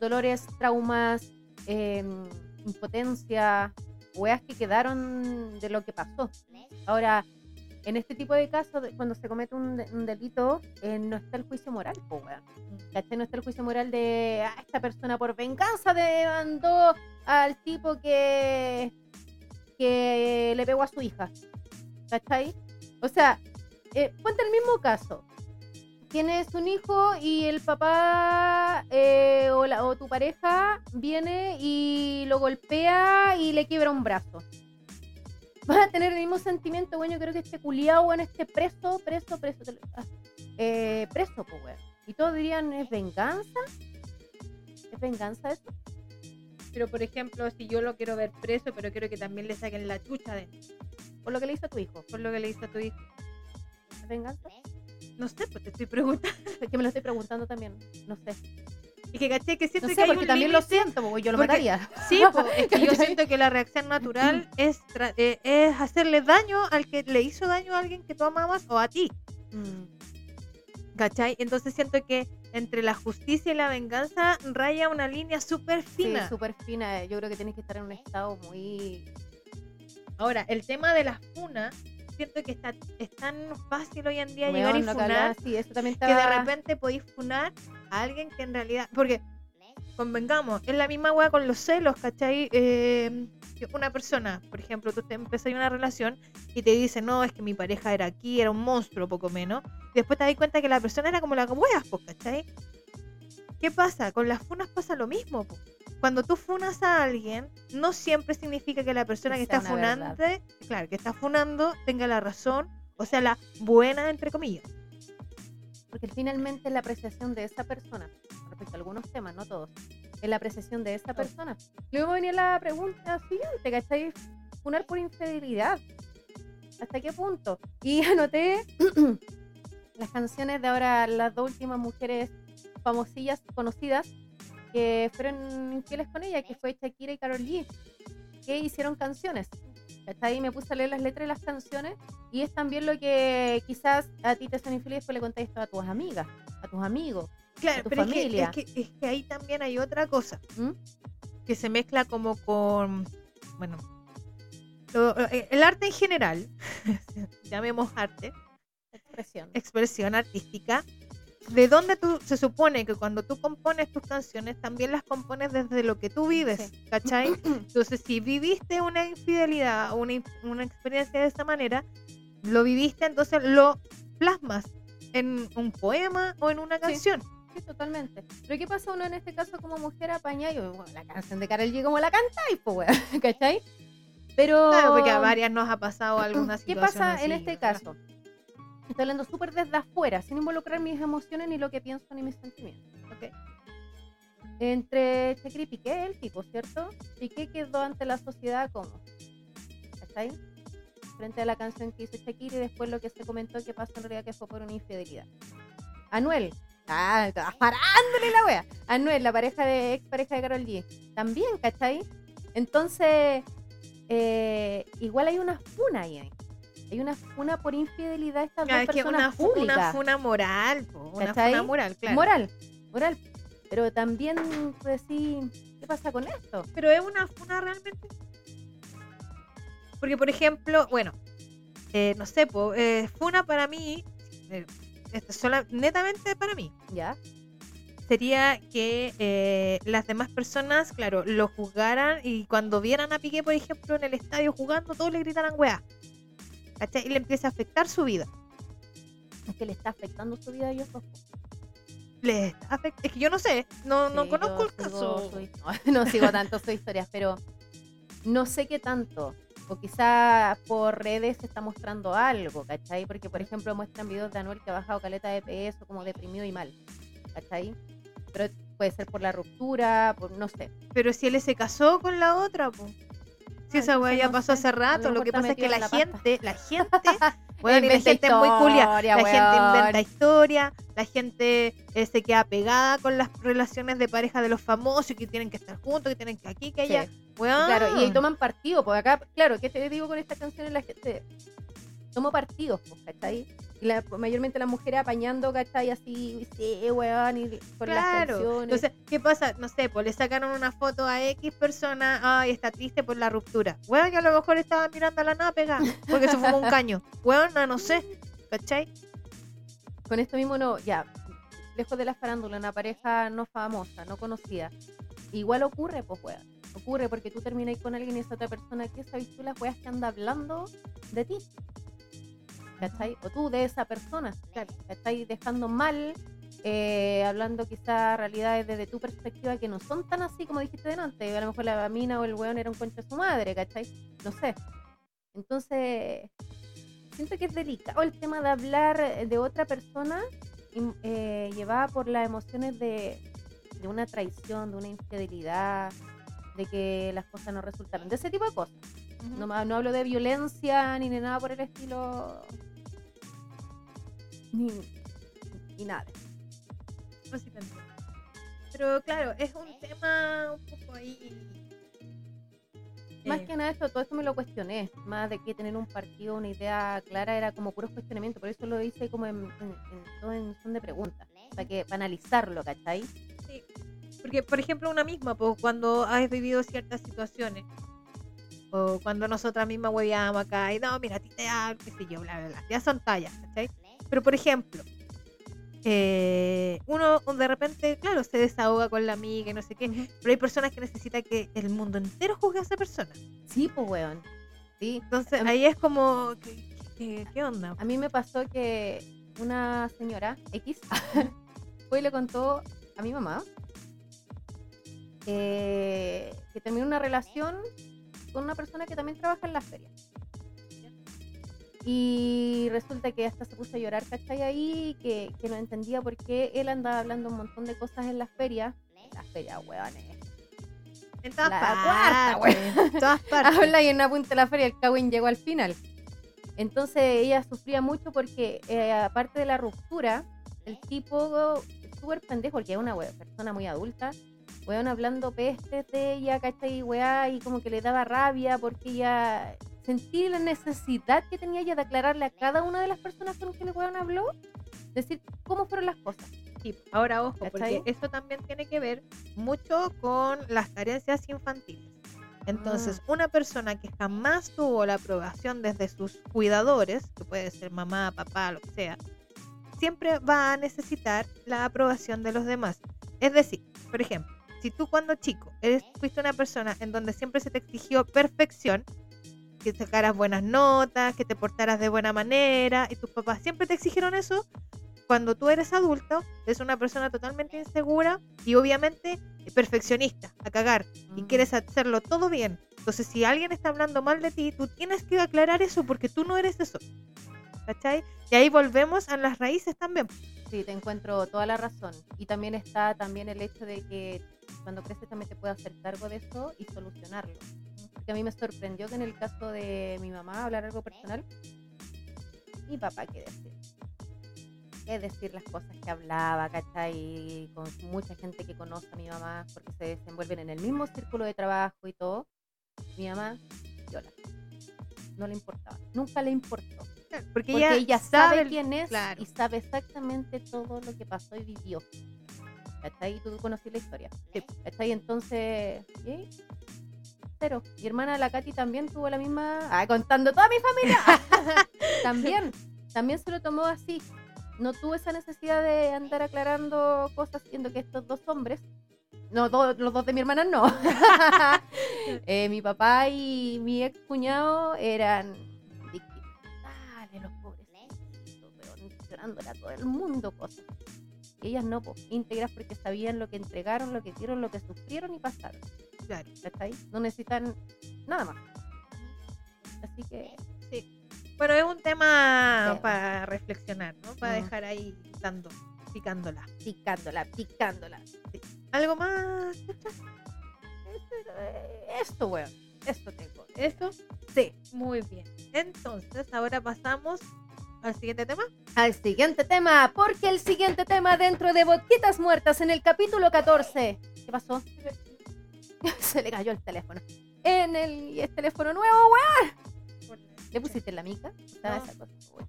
dolores, traumas, em, impotencia, weas que quedaron de lo que pasó. Ahora, en este tipo de casos, cuando se comete un, de- un delito, eh, no está el juicio moral, po. ¿Cachai? No está el juicio moral de "Ah, esta persona por venganza demandó al tipo que, que le pegó a su hija. ¿Cachai? O sea, eh, ponte el mismo caso. Tienes un hijo y el papá eh, o, la- o tu pareja viene y lo golpea y le quiebra un brazo. Vas a tener el mismo sentimiento, bueno, yo creo que este culiao, bueno, este preso, preso, preso, ah, eh, preso, pues. Y todos dirían, ¿es venganza? ¿Es venganza eso? Pero, por ejemplo, si yo lo quiero ver preso, pero quiero que también le saquen la chucha de Por lo que le hizo a tu hijo. por lo que le hizo a tu hijo. ¿Es venganza? No sé, pues te estoy preguntando. Es que me lo estoy preguntando también. No sé. Y que caché que siento No que hay porque un también lo siento, porque yo lo porque- mataría. Sí, po, es que yo siento que la reacción natural es, tra- eh, es hacerle daño al que le hizo daño a alguien que tú amabas o a ti. ¿Cachai? Entonces siento que entre la justicia y la venganza raya una línea súper Sí, fina. súper fina. Yo creo que tienes que estar en un estado muy... Ahora, el tema de la funa, siento que está, es tan fácil hoy en día llegar y funar Sí, eso también que de repente podéis funar a alguien que en realidad. Porque, convengamos, es la misma weá con los celos, ¿cachai? Eh, una persona, por ejemplo, tú te empezás una relación y te dice, no, es que mi pareja era aquí, era un monstruo, poco menos. Y después te das cuenta que la persona era como la po, ¿cachai? ¿Qué pasa? Con las funas pasa lo mismo, po. Cuando tú funas a alguien, no siempre significa que la persona que, está una funando, claro, que está funando, tenga la razón, o sea, la buena, entre comillas. Porque finalmente es la apreciación de esa persona, respecto a algunos temas, no todos, es la apreciación de esa persona. Luego venía la pregunta siguiente, ¿cachai? Funar por infidelidad. ¿Hasta qué punto? Y anoté las canciones de ahora, las dos últimas mujeres famosillas, conocidas, que fueron infieles con ella, que fue Shakira y Karol G, que hicieron canciones. ¿Cachai? Y me puse a leer las letras de las canciones y es también lo que quizás a ti te son infiel y después le contáis esto a tus amigas, a tus amigos. Claro, tu pero es que, familia. es, que, es que ahí también hay otra cosa ¿Mm? que se mezcla como con, bueno, lo- eh, el arte en general, llamemos arte, Expresión. expresión artística, de donde tú, se supone que cuando tú compones tus canciones, también las compones desde lo que tú vives, Sí. ¿cachai? Entonces, si viviste una infidelidad, una, in- una experiencia de esa manera, lo viviste, entonces lo plasmas en un poema o en una canción. Sí, totalmente. Pero ¿qué pasa uno en este caso como mujer apaña? Y bueno, la canción de Karol G como la cantáis, pues, weón, ¿cachai? Pero... Claro, porque a varias nos ha pasado alguna ¿Qué situación pasa en así, este ¿verdad? caso? Estoy hablando súper desde afuera, sin involucrar mis emociones ni lo que pienso ni mis sentimientos. ¿ok? Entre Shakira y Piqué, el tipo, ¿cierto? Piqué quedó ante la sociedad como, ¿cachai? Frente a la canción que hizo Shakira y después lo que se comentó que pasó en realidad que fue por una infidelidad. Anuel, ah, estaba parándole la wea. Anuel, la pareja de ex pareja de Carol G, también, ¿cachai? Entonces, eh, igual hay una funa ahí. Hay una funa por infidelidad de estas Claro, dos es que una, una funa moral, po, una funa moral, claro. Moral, moral. Pero también, pues sí, ¿qué pasa con esto? Pero es una funa realmente. Porque, por ejemplo, bueno, eh, no sé, po, eh, funa para mí, eh, esto es sola- netamente para mí, ¿Ya? sería que eh, las demás personas, claro, lo juzgaran y cuando vieran a Piqué, por ejemplo, en el estadio jugando, todos le gritaran weá. ¿Cachai? Y le empieza a afectar su vida. Es que le está afectando su vida a ellos dos. Le está afect- Es que yo no sé, no, no conozco el sigo caso. no, no sigo tanto sus historias, pero no sé qué tanto. O quizá por redes se está mostrando algo, ¿cachai? Porque, por ejemplo, muestran videos de Anuel que ha bajado caleta de peso, como deprimido y mal, ¿cachai? Pero puede ser por la ruptura, por no sé. Pero si él se casó con la otra, po. Si esa weá ya pasó hace rato, lo que pasa es que la gente, la gente, bueno, y la gente es muy culia, la gente inventa historia, la gente eh, se queda pegada con las relaciones de pareja de los famosos, que tienen que estar juntos, que tienen que aquí, que allá. Claro, y ahí toman partido, pues acá, claro, ¿qué te digo con esta canción? La gente toma partidos, pues, ¿cachai? La- mayormente las mujeres apañando, ¿cachai? Así, sí, weón, y con las Claro, canciones. entonces, ¿qué pasa? No sé, pues le sacaron una foto a X persona, ay, está triste por la ruptura. Weón, yo a lo mejor estaba mirando a la nada pegada, porque se fumó un caño. Weón, no, no sé, ¿cachai? con esto mismo no, ya, lejos de la farándula, una pareja no famosa, no conocida. Igual ocurre, pues, weón. Ocurre porque tú terminas con alguien y esa otra persona, ¿qué sabes tú las weas que anda hablando de ti? ¿Cachai? O tú de esa persona, claro, ¿cachai? Dejando mal, eh, hablando quizás realidades desde tu perspectiva que no son tan así como dijiste delante. A lo mejor la mina o el weón era un concha de su madre, ¿cachai? No sé. Entonces, siento que es delicado el tema de hablar de otra persona eh, llevada por las emociones de, de una traición, de una infidelidad, de que las cosas no resultaron, de ese tipo de cosas. No, ma- no hablo de violencia ni de nada por el estilo. Ni, ni nada. Pero claro, es un tema un poco ahí. Más eh, que nada esto, todo esto me lo cuestioné. Más de que tener un partido, una idea clara, era como puros cuestionamientos. Por eso lo hice como en, en, en- todo en son de preguntas. Para que para analizarlo, ¿cachai? sí. Porque, por ejemplo, una misma, pues, cuando has vivido ciertas situaciones, o cuando nosotras mismas hueveamos acá, y no, mira, a ti te da, qué sé yo, bla, bla, bla. Ya son tallas, ¿cachai? Pero, por ejemplo, eh, uno de repente, claro, se desahoga con la amiga y no sé qué, pero hay personas que necesitan que el mundo entero juzgue a esa persona. Sí, pues, weón. Sí. Entonces A ahí es como, ¿qué, qué- qué onda? A mí me pasó que una señora X fue y le contó a mi mamá eh, que terminó una relación con una persona que también trabaja en la feria. Y resulta que hasta se puso a llorar, ¿cachai? Ahí, que, que no entendía por qué él andaba hablando un montón de cosas en la feria. La feria, weones. En todas la partes. cuarta, en todas partes. Habla y en una punta de la feria el Cagüín llegó al final. Entonces ella sufría mucho porque, eh, aparte de la ruptura, el tipo súper pendejo, porque es una wea- persona muy adulta, weón hablando pestes de ella, ¿cachai? Weá, y como que le daba rabia porque ella sentí la necesidad que tenía ella de aclararle a cada una de las personas con quienes weón habló, decir cómo fueron las cosas. Sí, ahora ojo, porque ¿Cachai? eso también tiene que ver mucho con las carencias infantiles. Entonces, una persona que jamás tuvo la aprobación desde sus cuidadores, que puede ser mamá, papá, lo que sea, siempre va a necesitar la aprobación de los demás. Es decir, por ejemplo, si tú cuando chico eres, fuiste una persona en donde siempre se te exigió perfección, que sacaras buenas notas, que te portaras de buena manera, y tus papás siempre te exigieron eso, cuando tú eres adulto, eres una persona totalmente insegura y obviamente perfeccionista, a cagar, y Mm. quieres hacerlo todo bien. Entonces, si alguien está hablando mal de ti, tú tienes que aclarar eso porque tú no eres eso. ¿Cachai? Y ahí volvemos a las raíces también. Sí, te encuentro toda la razón. Y también está también el hecho de que cuando creces también te puedas hacer cargo de eso y solucionarlo. Porque a mí me sorprendió que en el caso de mi mamá, hablar algo personal, mi papá, ¿qué decir? ¿Qué decir las cosas que hablaba, cachai? Con mucha gente que conoce a mi mamá, porque se desenvuelven en el mismo círculo de trabajo y todo. Mi mamá, viola. No le importaba. Nunca le importó. Porque, Porque ella, sabe, el- quién es claro. y sabe exactamente todo lo que pasó y vivió. ¿Cachai? Tú conocí la historia. Sí. ¿Cachai? Entonces, ¿qué? Mi hermana, la Katy, también tuvo la misma. Ah, contando toda mi familia. también. También se lo tomó así. No tuvo esa necesidad de andar aclarando cosas, siendo que estos dos hombres. No, do- los dos de mi hermana no. Eh, mi papá y mi ex cuñado eran. Dale, los pobrecitos, pero llorándole a todo el mundo cosas. Y ellas no, pues, íntegras porque sabían lo que entregaron, lo que dieron, lo que sufrieron y pasaron. Claro. ¿Cachai? No necesitan nada más. Así que, Bueno, es un tema Sí. para reflexionar, ¿no? Para dejar ahí dando, picándola. picándola, picándola. ¿Algo más? Eh, Esto, weón. Esto tengo. ¿Eso? Sí. Muy bien. Entonces, ahora pasamos al siguiente tema. Al siguiente tema, porque el siguiente tema dentro de Boquitas Muertas en el capítulo 14. ¿Qué pasó? Se le cayó el teléfono. En el, teléfono nuevo, weón. ¿Le pusiste la mica? Estaba No. esa cosa, weón.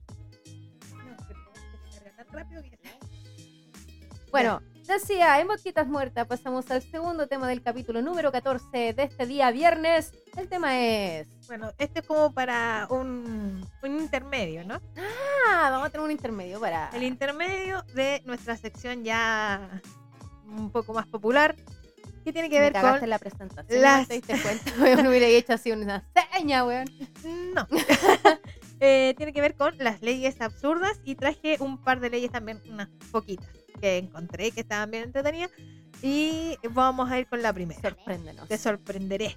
Bueno, decía, en Boquitas Muertas pasamos al segundo tema del capítulo número 14 de este día viernes. El tema es... Bueno, este es como para un, un intermedio, ¿no? Ah, vamos a tener un intermedio para... El intermedio de nuestra sección ya un poco más popular, que tiene que ver con... la presentación. las- ¿no te diste cuenta? Weón, hubiera hecho así una seña, weón. No. Eh, tiene que ver con las leyes absurdas y traje un par de leyes también, unas poquitas, que encontré que estaban bien entretenidas. Y vamos a ir con la primera. Sorpréndenos. Te sorprenderé.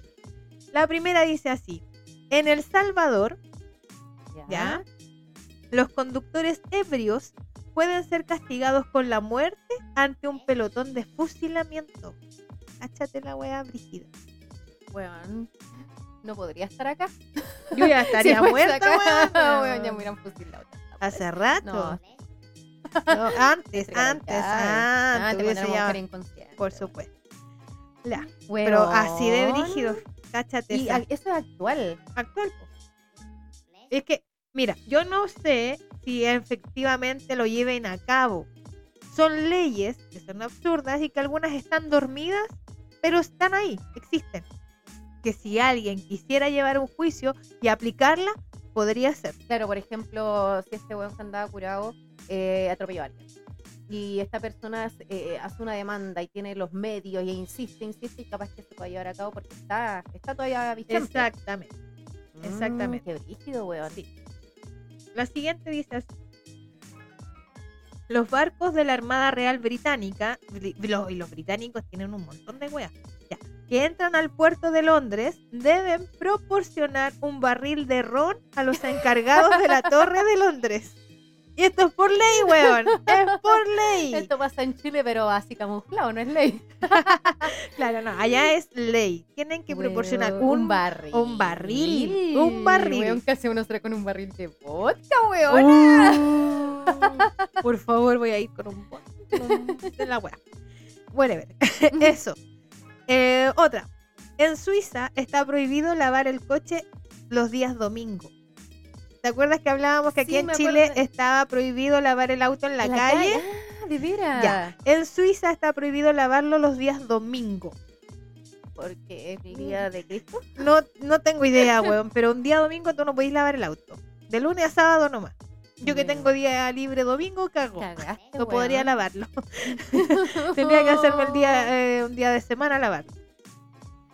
La primera dice así. En El Salvador, ¿ya? Los conductores ebrios pueden ser castigados con la muerte ante un pelotón de fusilamiento. Cáchate la wea brígida. Weón, no podría estar acá. Yo ya estaría Si muerta, acá, weón. weón, ya me hubieran fusilado. Hace rato. No. No, antes, antes, antes. te hubiese ya- por supuesto. La, pero así de brígido. Cáchate. Y esa. eso es actual. actual. Es que, mira, yo no sé si efectivamente lo lleven a cabo. Son leyes que son absurdas y que algunas están dormidas, pero están ahí, existen. Que si alguien quisiera llevar un juicio y aplicarla, podría ser. Claro, por ejemplo, si este weón que andaba curado eh, atropelló a alguien. y esta persona hace, eh, hace una demanda y tiene los medios y insiste, insiste y capaz que se pueda llevar a cabo porque está, está todavía vigente. Exactamente. Mm, exactamente. qué brígido, weón. La siguiente dice así. Los barcos de la Armada Real Británica, y los británicos tienen un montón de weas, que entran al puerto de Londres deben proporcionar un barril de ron a los encargados de la Torre de Londres. Y esto es por ley, weón. Es por ley. Esto pasa en Chile, pero así camuflado, no es ley. Claro, no, allá es ley. Tienen que proporcionar Weón, un, barril. un barril, un barril. Weón, ¿qué hace uno será con un barril de vodka, weón? Uh, por favor, voy a ir con un un- de la wea. Whatever. Eso. Eh, otra. En Suiza está prohibido lavar el coche los días domingo. ¿Te acuerdas que hablábamos que aquí Sí, en Chile acuerdo. estaba prohibido lavar el auto en la, calle? Ah, de veras. Ya. En Suiza está prohibido lavarlo los días domingo. Porque es el día de Cristo. No, no tengo idea, weón, pero un día domingo tú no podéis lavar el auto. De lunes a sábado nomás. Yo que tengo día libre domingo, cago. Cagaste, No podría lavarlo. Tendría que hacerme el día, eh, un día de semana lavarlo.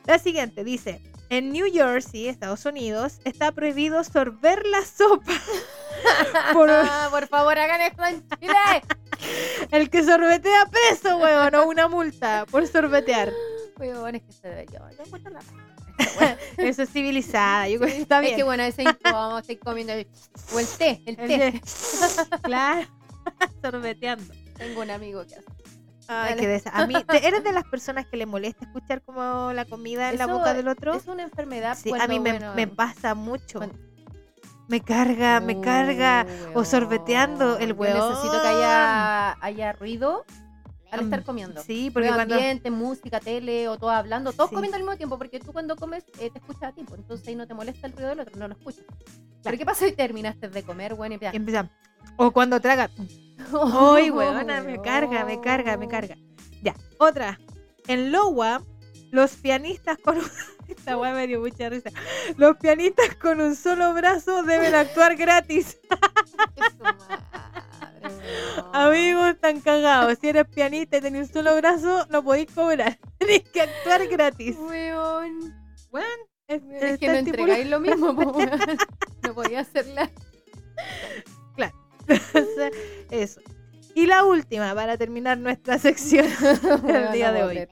La siguiente dice: En New Jersey, Estados Unidos, está prohibido sorber la sopa. Por Por favor, hagan esto en Chile. el que sorbetea preso, weón, o una multa por sorbetear. Weón, es que se debería. Yo encuentro la Eso es civilizada, yo creo que está Es que bien. bueno, ese incómodo, estoy comiendo el, o el té, el té. claro, sorbeteando. Tengo un amigo que hace. Ay, qué desa- A mí, ¿te- ¿eres de las personas que le molesta escuchar como la comida en la Eso boca del otro? Es una enfermedad. Sí, a cuando, mí me, bueno, me pasa mucho. cuando- Me carga, me carga. Uh, o sorbeteando el Yo necesito que haya, haya ruido al estar comiendo. Sí, porque cuando. ambiente, música, tele o todo hablando, todos Sí. comiendo al mismo tiempo, porque tú cuando comes eh, te escuchas a ti, pues, entonces ahí no te molesta el ruido del otro, no lo escuchas. Pero ¿qué pasa si terminaste de comer, bueno, y y O cuando traga. ¡Ay, weona! Me carga, me carga, me carga. Ya, otra. En Lowa, los pianistas con. Esta weá me dio mucha risa. Los pianistas con un solo brazo deben actuar gratis. Madre. Amigos, están cagados. Si eres pianista y tenés un solo brazo, no podéis cobrar. Tenés que actuar gratis. Weón. Weón, es, Es que no entregáis lo mismo. No podía hacerla. Eso. Y la última, para terminar nuestra sección del día de hoy.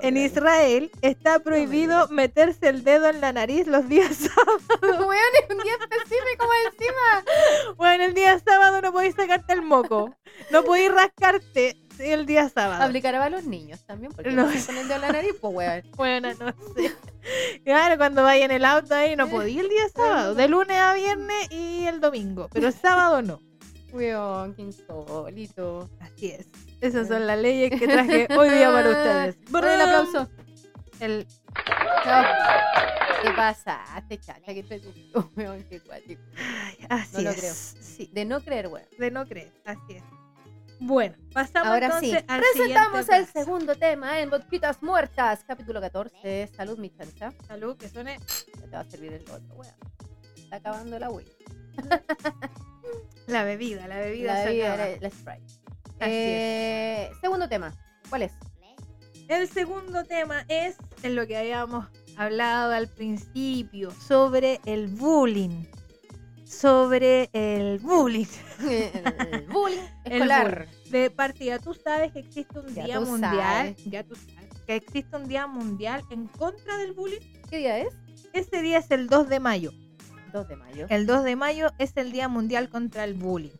En Israel está prohibido meterse el dedo en la nariz los días sábados. Weón, es un día específico encima. Bueno, el día sábado no podéis sacarte el moco. No podéis rascarte el día sábado. Aplicará a los niños también, porque No se ponen el dedo en la nariz, pues weón. Bueno, no sé. Claro, cuando vaya en el auto ahí no podía el día sábado. De lunes a viernes y el domingo. Pero sábado no. Weón, qué insólito. Así es. Esas son las leyes que traje hoy día para ustedes. Bueno, el aplauso. El, ¿Qué pasaste, chacha? ¿Qué te gustó, weón? Qué cuático. así No lo es. creo. Sí, De no creer, weón. de no creer. Así es. Bueno, pasamos Ahora sí, al presentamos el paso. segundo tema en Boquitas Muertas, capítulo 14. Salud, mi chancha. Salud, que suene. Ya te va a servir el otro, weón. Está acabando la Wii. La bebida, la bebida. La, bebida, la, la Sprite. Eh, segundo tema. ¿Cuál es? El segundo tema es en lo que habíamos hablado al principio, sobre el bullying. Sobre el bullying. el bullying El escolar. De partida, tú sabes que existe un Ya día mundial. sabes. Ya tú sabes. Que existe un día mundial en contra del bullying. ¿Qué día es? Ese día es el 2 de mayo. 2 de mayo. El 2 de mayo es el Día Mundial contra el Bullying.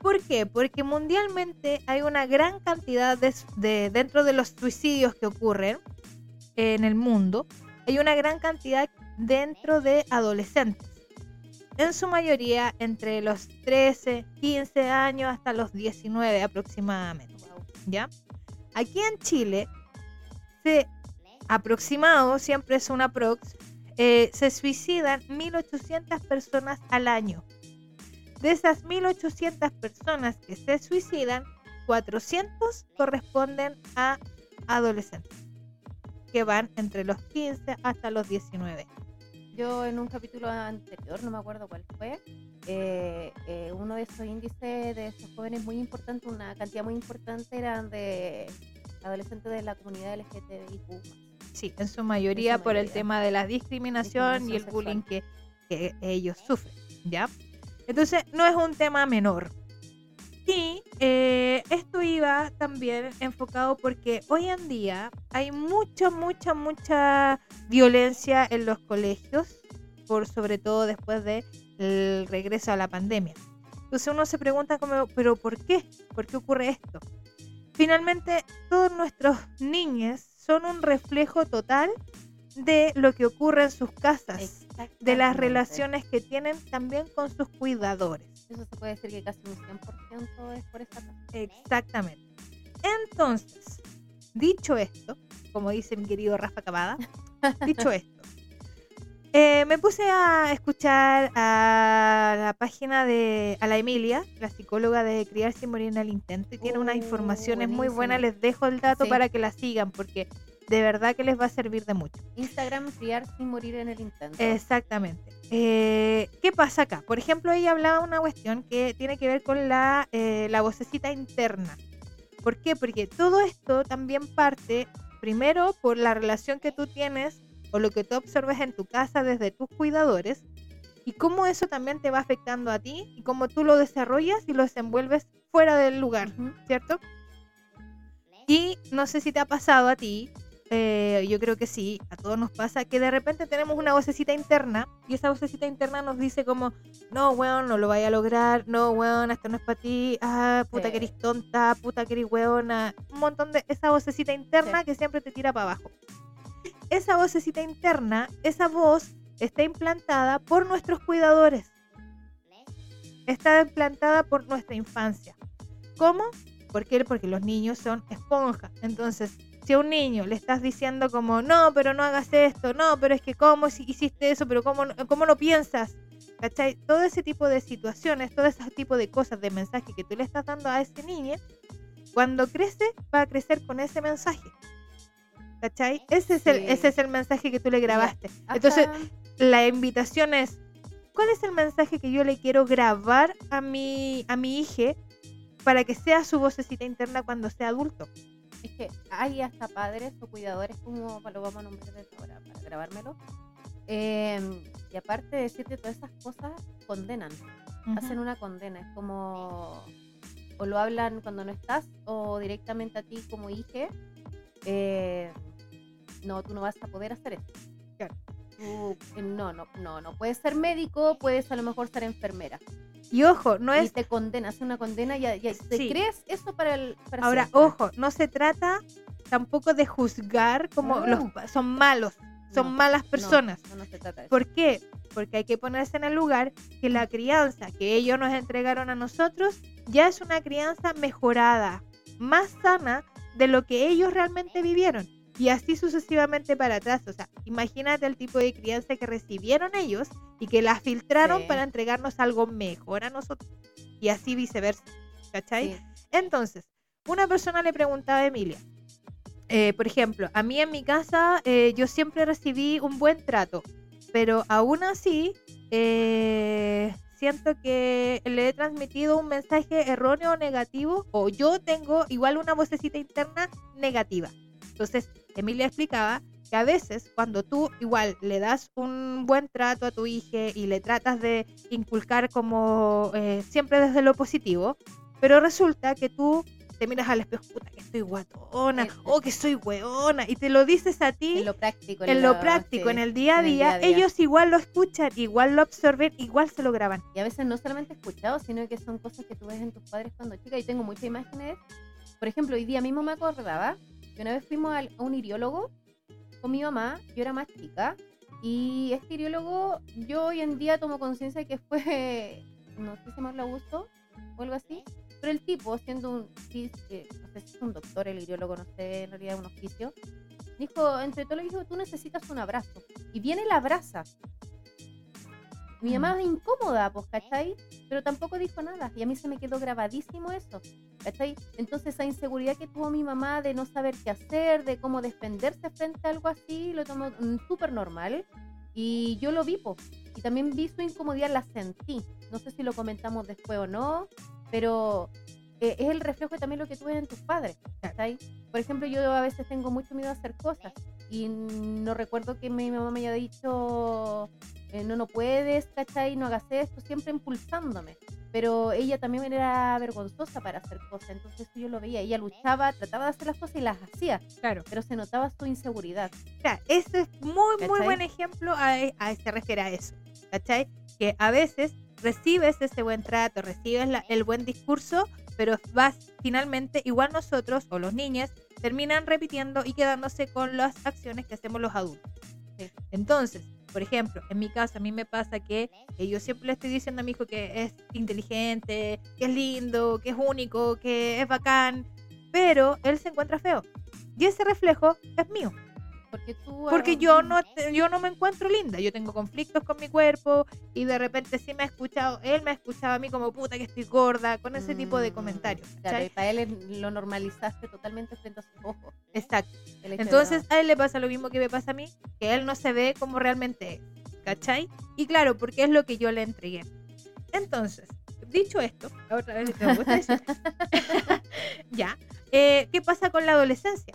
¿Por qué? Porque mundialmente hay una gran cantidad de, de- dentro de los suicidios que ocurren en el mundo, hay una gran cantidad dentro de adolescentes. En su mayoría entre los 13, 15 años hasta los 19 aproximadamente. ¿Ya? Aquí en Chile se aproximado, siempre es una prox, eh, se suicidan 1.800 personas al año. De esas 1.800 personas que se suicidan, 400 corresponden a adolescentes, que van entre los 15 hasta los 19. Yo en un capítulo anterior, no me acuerdo cuál fue, eh, eh, uno de esos índices de esos jóvenes muy importante, una cantidad muy importante eran de adolescentes de la comunidad LGTBIQ+. Sí, en su mayoría por el mayoría. tema de la discriminación y el Discriminación bullying que, que ellos sufren, ¿ya? Entonces, no es un tema menor. Y eh, esto iba también enfocado porque hoy en día hay mucha, mucha, mucha violencia en los colegios, por sobre todo después del regreso a la pandemia. Entonces uno se pregunta como, pero ¿por qué? ¿Por qué ocurre esto? Finalmente, todos nuestros niños son un reflejo total de lo que ocurre en sus casas, de las relaciones que tienen también con sus cuidadores. Eso se puede decir que casi un 100% es por esta casa. Exactamente. Entonces, dicho esto, como dice mi querido Rafa Cavada, dicho esto, eh, me puse a escuchar a la página de a la Emilia, la psicóloga de Criar sin morir en el intento, y tiene unas Uh, informaciones muy buenas. Les dejo el dato Sí. para que la sigan, porque de verdad que les va a servir de mucho. Instagram, criar sin morir en el intento. Exactamente. Eh, ¿Qué pasa acá? Por ejemplo, ella hablaba una cuestión que tiene que ver con la, eh, la vocecita interna. ¿Por qué? Porque todo esto también parte, primero, por la relación que tú tienes o lo que tú observes en tu casa desde tus cuidadores y cómo eso también te va afectando a ti y cómo tú lo desarrollas y lo desenvuelves fuera del lugar. ¿cierto? Y no sé si te ha pasado a ti, eh, yo creo que sí, a todos nos pasa, que de repente tenemos una vocecita interna y esa vocecita interna nos dice como, no, weón, no lo vaya a lograr, no, weón, esto no es para ti, ah, puta Sí. que eres tonta, puta que eres weona, un montón de esa vocecita interna Sí. que siempre te tira para abajo. Esa vocecita interna, esa voz está implantada por nuestros cuidadores, está implantada por nuestra infancia. ¿Cómo? ¿Por qué? Porque los niños son esponjas. Entonces, si a un niño le estás diciendo como, no, pero no hagas esto, no, pero es que cómo si hiciste eso, pero cómo, cómo no piensas, ¿cachai? Todo ese tipo de situaciones, todo ese tipo de cosas, de mensaje que tú le estás dando a ese niño, cuando crece, va a crecer con ese mensaje. ¿Cachai? Ese es, el, ese es el mensaje que tú le grabaste. Entonces, la invitación es, ¿cuál es el mensaje que yo le quiero grabar a mi, a mi hija para que sea su vocecita interna cuando sea adulto? Es que hay hasta padres o cuidadores, como lo vamos a nombrar desde ahora para grabármelo. eh, y aparte de decirte todas esas cosas, condenan, hacen una condena. Es como, o lo hablan cuando no estás, o directamente a ti como hija. Eh, no, tú no vas a poder hacer. Claro. Tú, eh, no, no, no, no. Puedes ser médico, puedes a lo mejor ser enfermera. Y ojo, no y es... te condena, hace una condena y, y te Sí. crees eso para el. Para Ahora, siempre. ojo, no se trata tampoco de juzgar como No. los son malos, son No, malas personas. No, no se trata de eso. ¿Por qué? Porque hay que ponerse en el lugar que la crianza que ellos nos entregaron a nosotros ya es una crianza mejorada, más sana de lo que ellos realmente vivieron. Y así sucesivamente para atrás. O sea, imagínate el tipo de crianza que recibieron ellos y que la filtraron Sí. para entregarnos algo mejor a nosotros. Y así viceversa. ¿Cachai? Sí. Entonces, una persona le preguntaba a Emilia, eh, por ejemplo, a mí en mi casa eh, yo siempre recibí un buen trato, pero aún así eh, siento que le he transmitido un mensaje erróneo o negativo, o yo tengo igual una vocecita interna negativa. Entonces, Emilia explicaba que a veces cuando tú igual le das un buen trato a tu hija y le tratas de inculcar como eh, siempre desde lo positivo, pero resulta que tú te miras al espejo, puta, que estoy guatona, Sí. o que soy weona, y te lo dices a ti En lo práctico. en lo práctico, sí, en el día a día, ellos igual lo escuchan, igual lo absorben, igual se lo graban. Y a veces no solamente escuchado, sino que son cosas que tú ves en tus padres cuando chica. Y tengo muchas imágenes. Por ejemplo, hoy día mismo me acordaba que una vez fuimos al- a un iriólogo con mi mamá, yo era más chica. Y este iriólogo, yo hoy en día tomo conciencia que fue, no sé si llamarlo abuso o algo así. Pero el tipo, siendo un, eh, no sé si es un doctor, el iriólogo, no sé, en realidad un oficio, dijo, entre todo le dijo, tú necesitas un abrazo. Y viene la abraza. Mi mamá es incómoda, pues, ¿cachai? Pero tampoco dijo nada. Y a mí se me quedó grabadísimo eso. ¿Cachai? Entonces esa inseguridad que tuvo mi mamá de no saber qué hacer, de cómo defenderse frente a algo así, lo tomó mm, súper normal. Y yo lo vi, po. Y también vi su incomodidad, la sentí. No sé si lo comentamos después o no, pero eh, es el reflejo también lo que tú ves en tus padres. ¿cachai? Por ejemplo, yo a veces tengo mucho miedo a hacer cosas y no recuerdo que mi mamá me haya dicho, eh, no, no puedes, ¿cachai? No hagas esto, siempre impulsándome. Pero ella también era vergonzosa para hacer cosas, entonces yo lo veía. Ella luchaba, trataba de hacer las cosas y las hacía, Claro. pero se notaba su inseguridad. Mira, ese es muy, muy ¿Cachai? buen ejemplo a, a- se refiere a eso. ¿Cachai? Que a veces recibes ese buen trato, recibes el buen discurso, pero vas finalmente, igual nosotros o los niños, terminan repitiendo y quedándose con las acciones que hacemos los adultos. Entonces, por ejemplo, en mi casa a mí me pasa que eh, yo siempre le estoy diciendo a mi hijo que es inteligente, que es lindo, que es único, que es bacán, pero él se encuentra feo. Y ese reflejo es mío. Porque tú... Porque yo no, yo no me encuentro linda, yo tengo conflictos con mi cuerpo y de repente sí me ha escuchado, él me ha escuchado a mí como puta que estoy gorda, con ese tipo de mm, comentarios. Claro, y para él lo normalizaste totalmente frente a sus ojos. Exacto. hecho de- Entonces a él le pasa lo mismo que me pasa a mí, que él no se ve como realmente es, ¿cachai? Y claro, porque es lo que yo le entregué. Entonces, dicho esto, otra vez me gusta decir, ya, eh, ¿qué pasa con la adolescencia?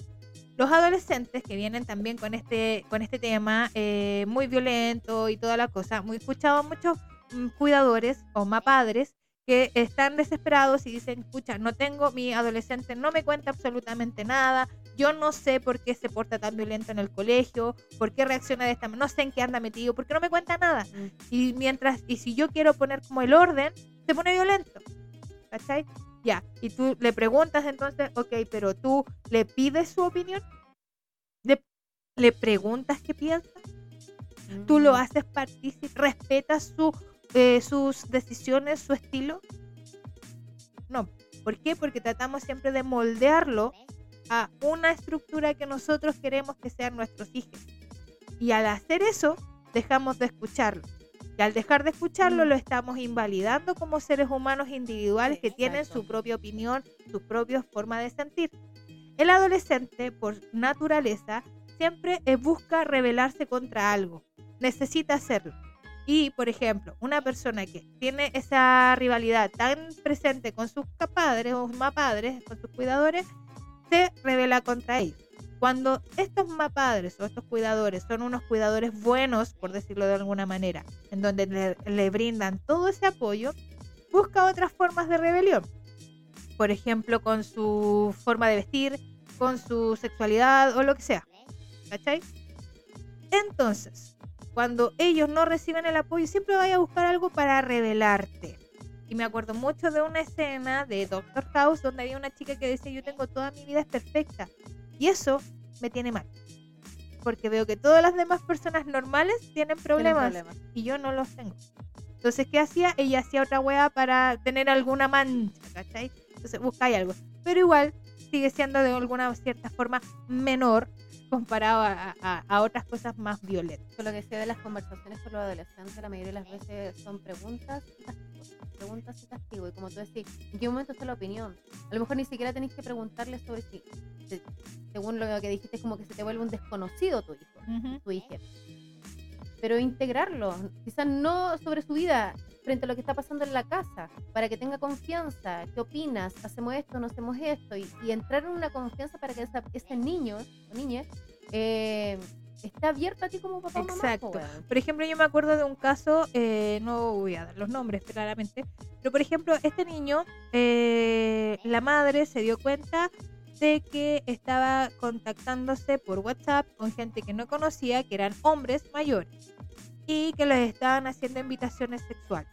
Los adolescentes que vienen también con este, con este tema eh, muy violento y toda la cosa, muy escuchado a muchos mm, cuidadores o más padres que están desesperados y dicen, escucha, no tengo, mi adolescente no me cuenta absolutamente nada, yo no sé por qué se porta tan violento en el colegio, por qué reacciona de esta manera, no sé en qué anda metido, porque no me cuenta nada. Mm. Y mientras, y si yo quiero poner como el orden, se pone violento. ¿Cachai? Ya. Y tú le preguntas entonces, ok, pero tú le pides su opinión, le, le preguntas qué piensa, tú lo Mm. haces partícipe, respetas su, eh, sus decisiones, su estilo. No. ¿Por qué? Porque tratamos siempre de moldearlo a una estructura que nosotros queremos que sean nuestros hijos. Y al hacer eso, dejamos de escucharlo. Y al dejar de escucharlo, Mm. lo estamos invalidando como seres humanos individuales que tienen su propia opinión, su propia forma de sentir. El adolescente, por naturaleza, siempre eh, busca rebelarse contra algo. Necesita hacerlo. Y, por ejemplo, una persona que tiene esa rivalidad tan presente con sus padres o más padres, con sus cuidadores, se revela contra ellos. Cuando estos padres o estos cuidadores son unos cuidadores buenos, por decirlo de alguna manera, en donde le, le brindan todo ese apoyo, busca otras formas de rebelión. Por ejemplo, con su forma de vestir, con su sexualidad o lo que sea. ¿Cachai? Entonces, cuando ellos no reciben el apoyo, siempre vaya a buscar algo para rebelarte. Y me acuerdo mucho de una escena de Doctor House donde había una chica que decía, yo tengo toda mi vida es perfecta. Y eso me tiene mal. Porque veo que todas las demás personas normales tienen problemas. y yo no los tengo. Entonces, ¿qué hacía? Ella hacía otra wea para tener alguna mancha, ¿cachai? Entonces, buscáis algo. Pero igual sigue siendo de alguna cierta forma menor comparado a, a- a otras cosas más violentas. Con lo que sé de las conversaciones con los adolescentes, la mayoría de las veces son preguntas y castigos. Preguntas y castigos. Y como tú decís, ¿en qué momento está la opinión? A lo mejor ni siquiera tenéis que preguntarle sobre si, se- según lo que dijiste, es como que se te vuelve un desconocido tu hijo, tu hija. Pero integrarlo, quizás no sobre su vida, frente a lo que está pasando en la casa, para que tenga confianza. ¿Qué opinas? ¿Hacemos esto? ¿No hacemos esto? Y, y entrar en una confianza para que esa- ese niño o niña eh, esté abierto a ti como papá mamá. Exacto. weón. Por ejemplo, yo me acuerdo de un caso, eh, no voy a dar los nombres claramente, pero por ejemplo, este niño, eh, la madre se dio cuenta de que estaba contactándose por WhatsApp con gente que no conocía, que eran hombres mayores, y que les estaban haciendo invitaciones sexuales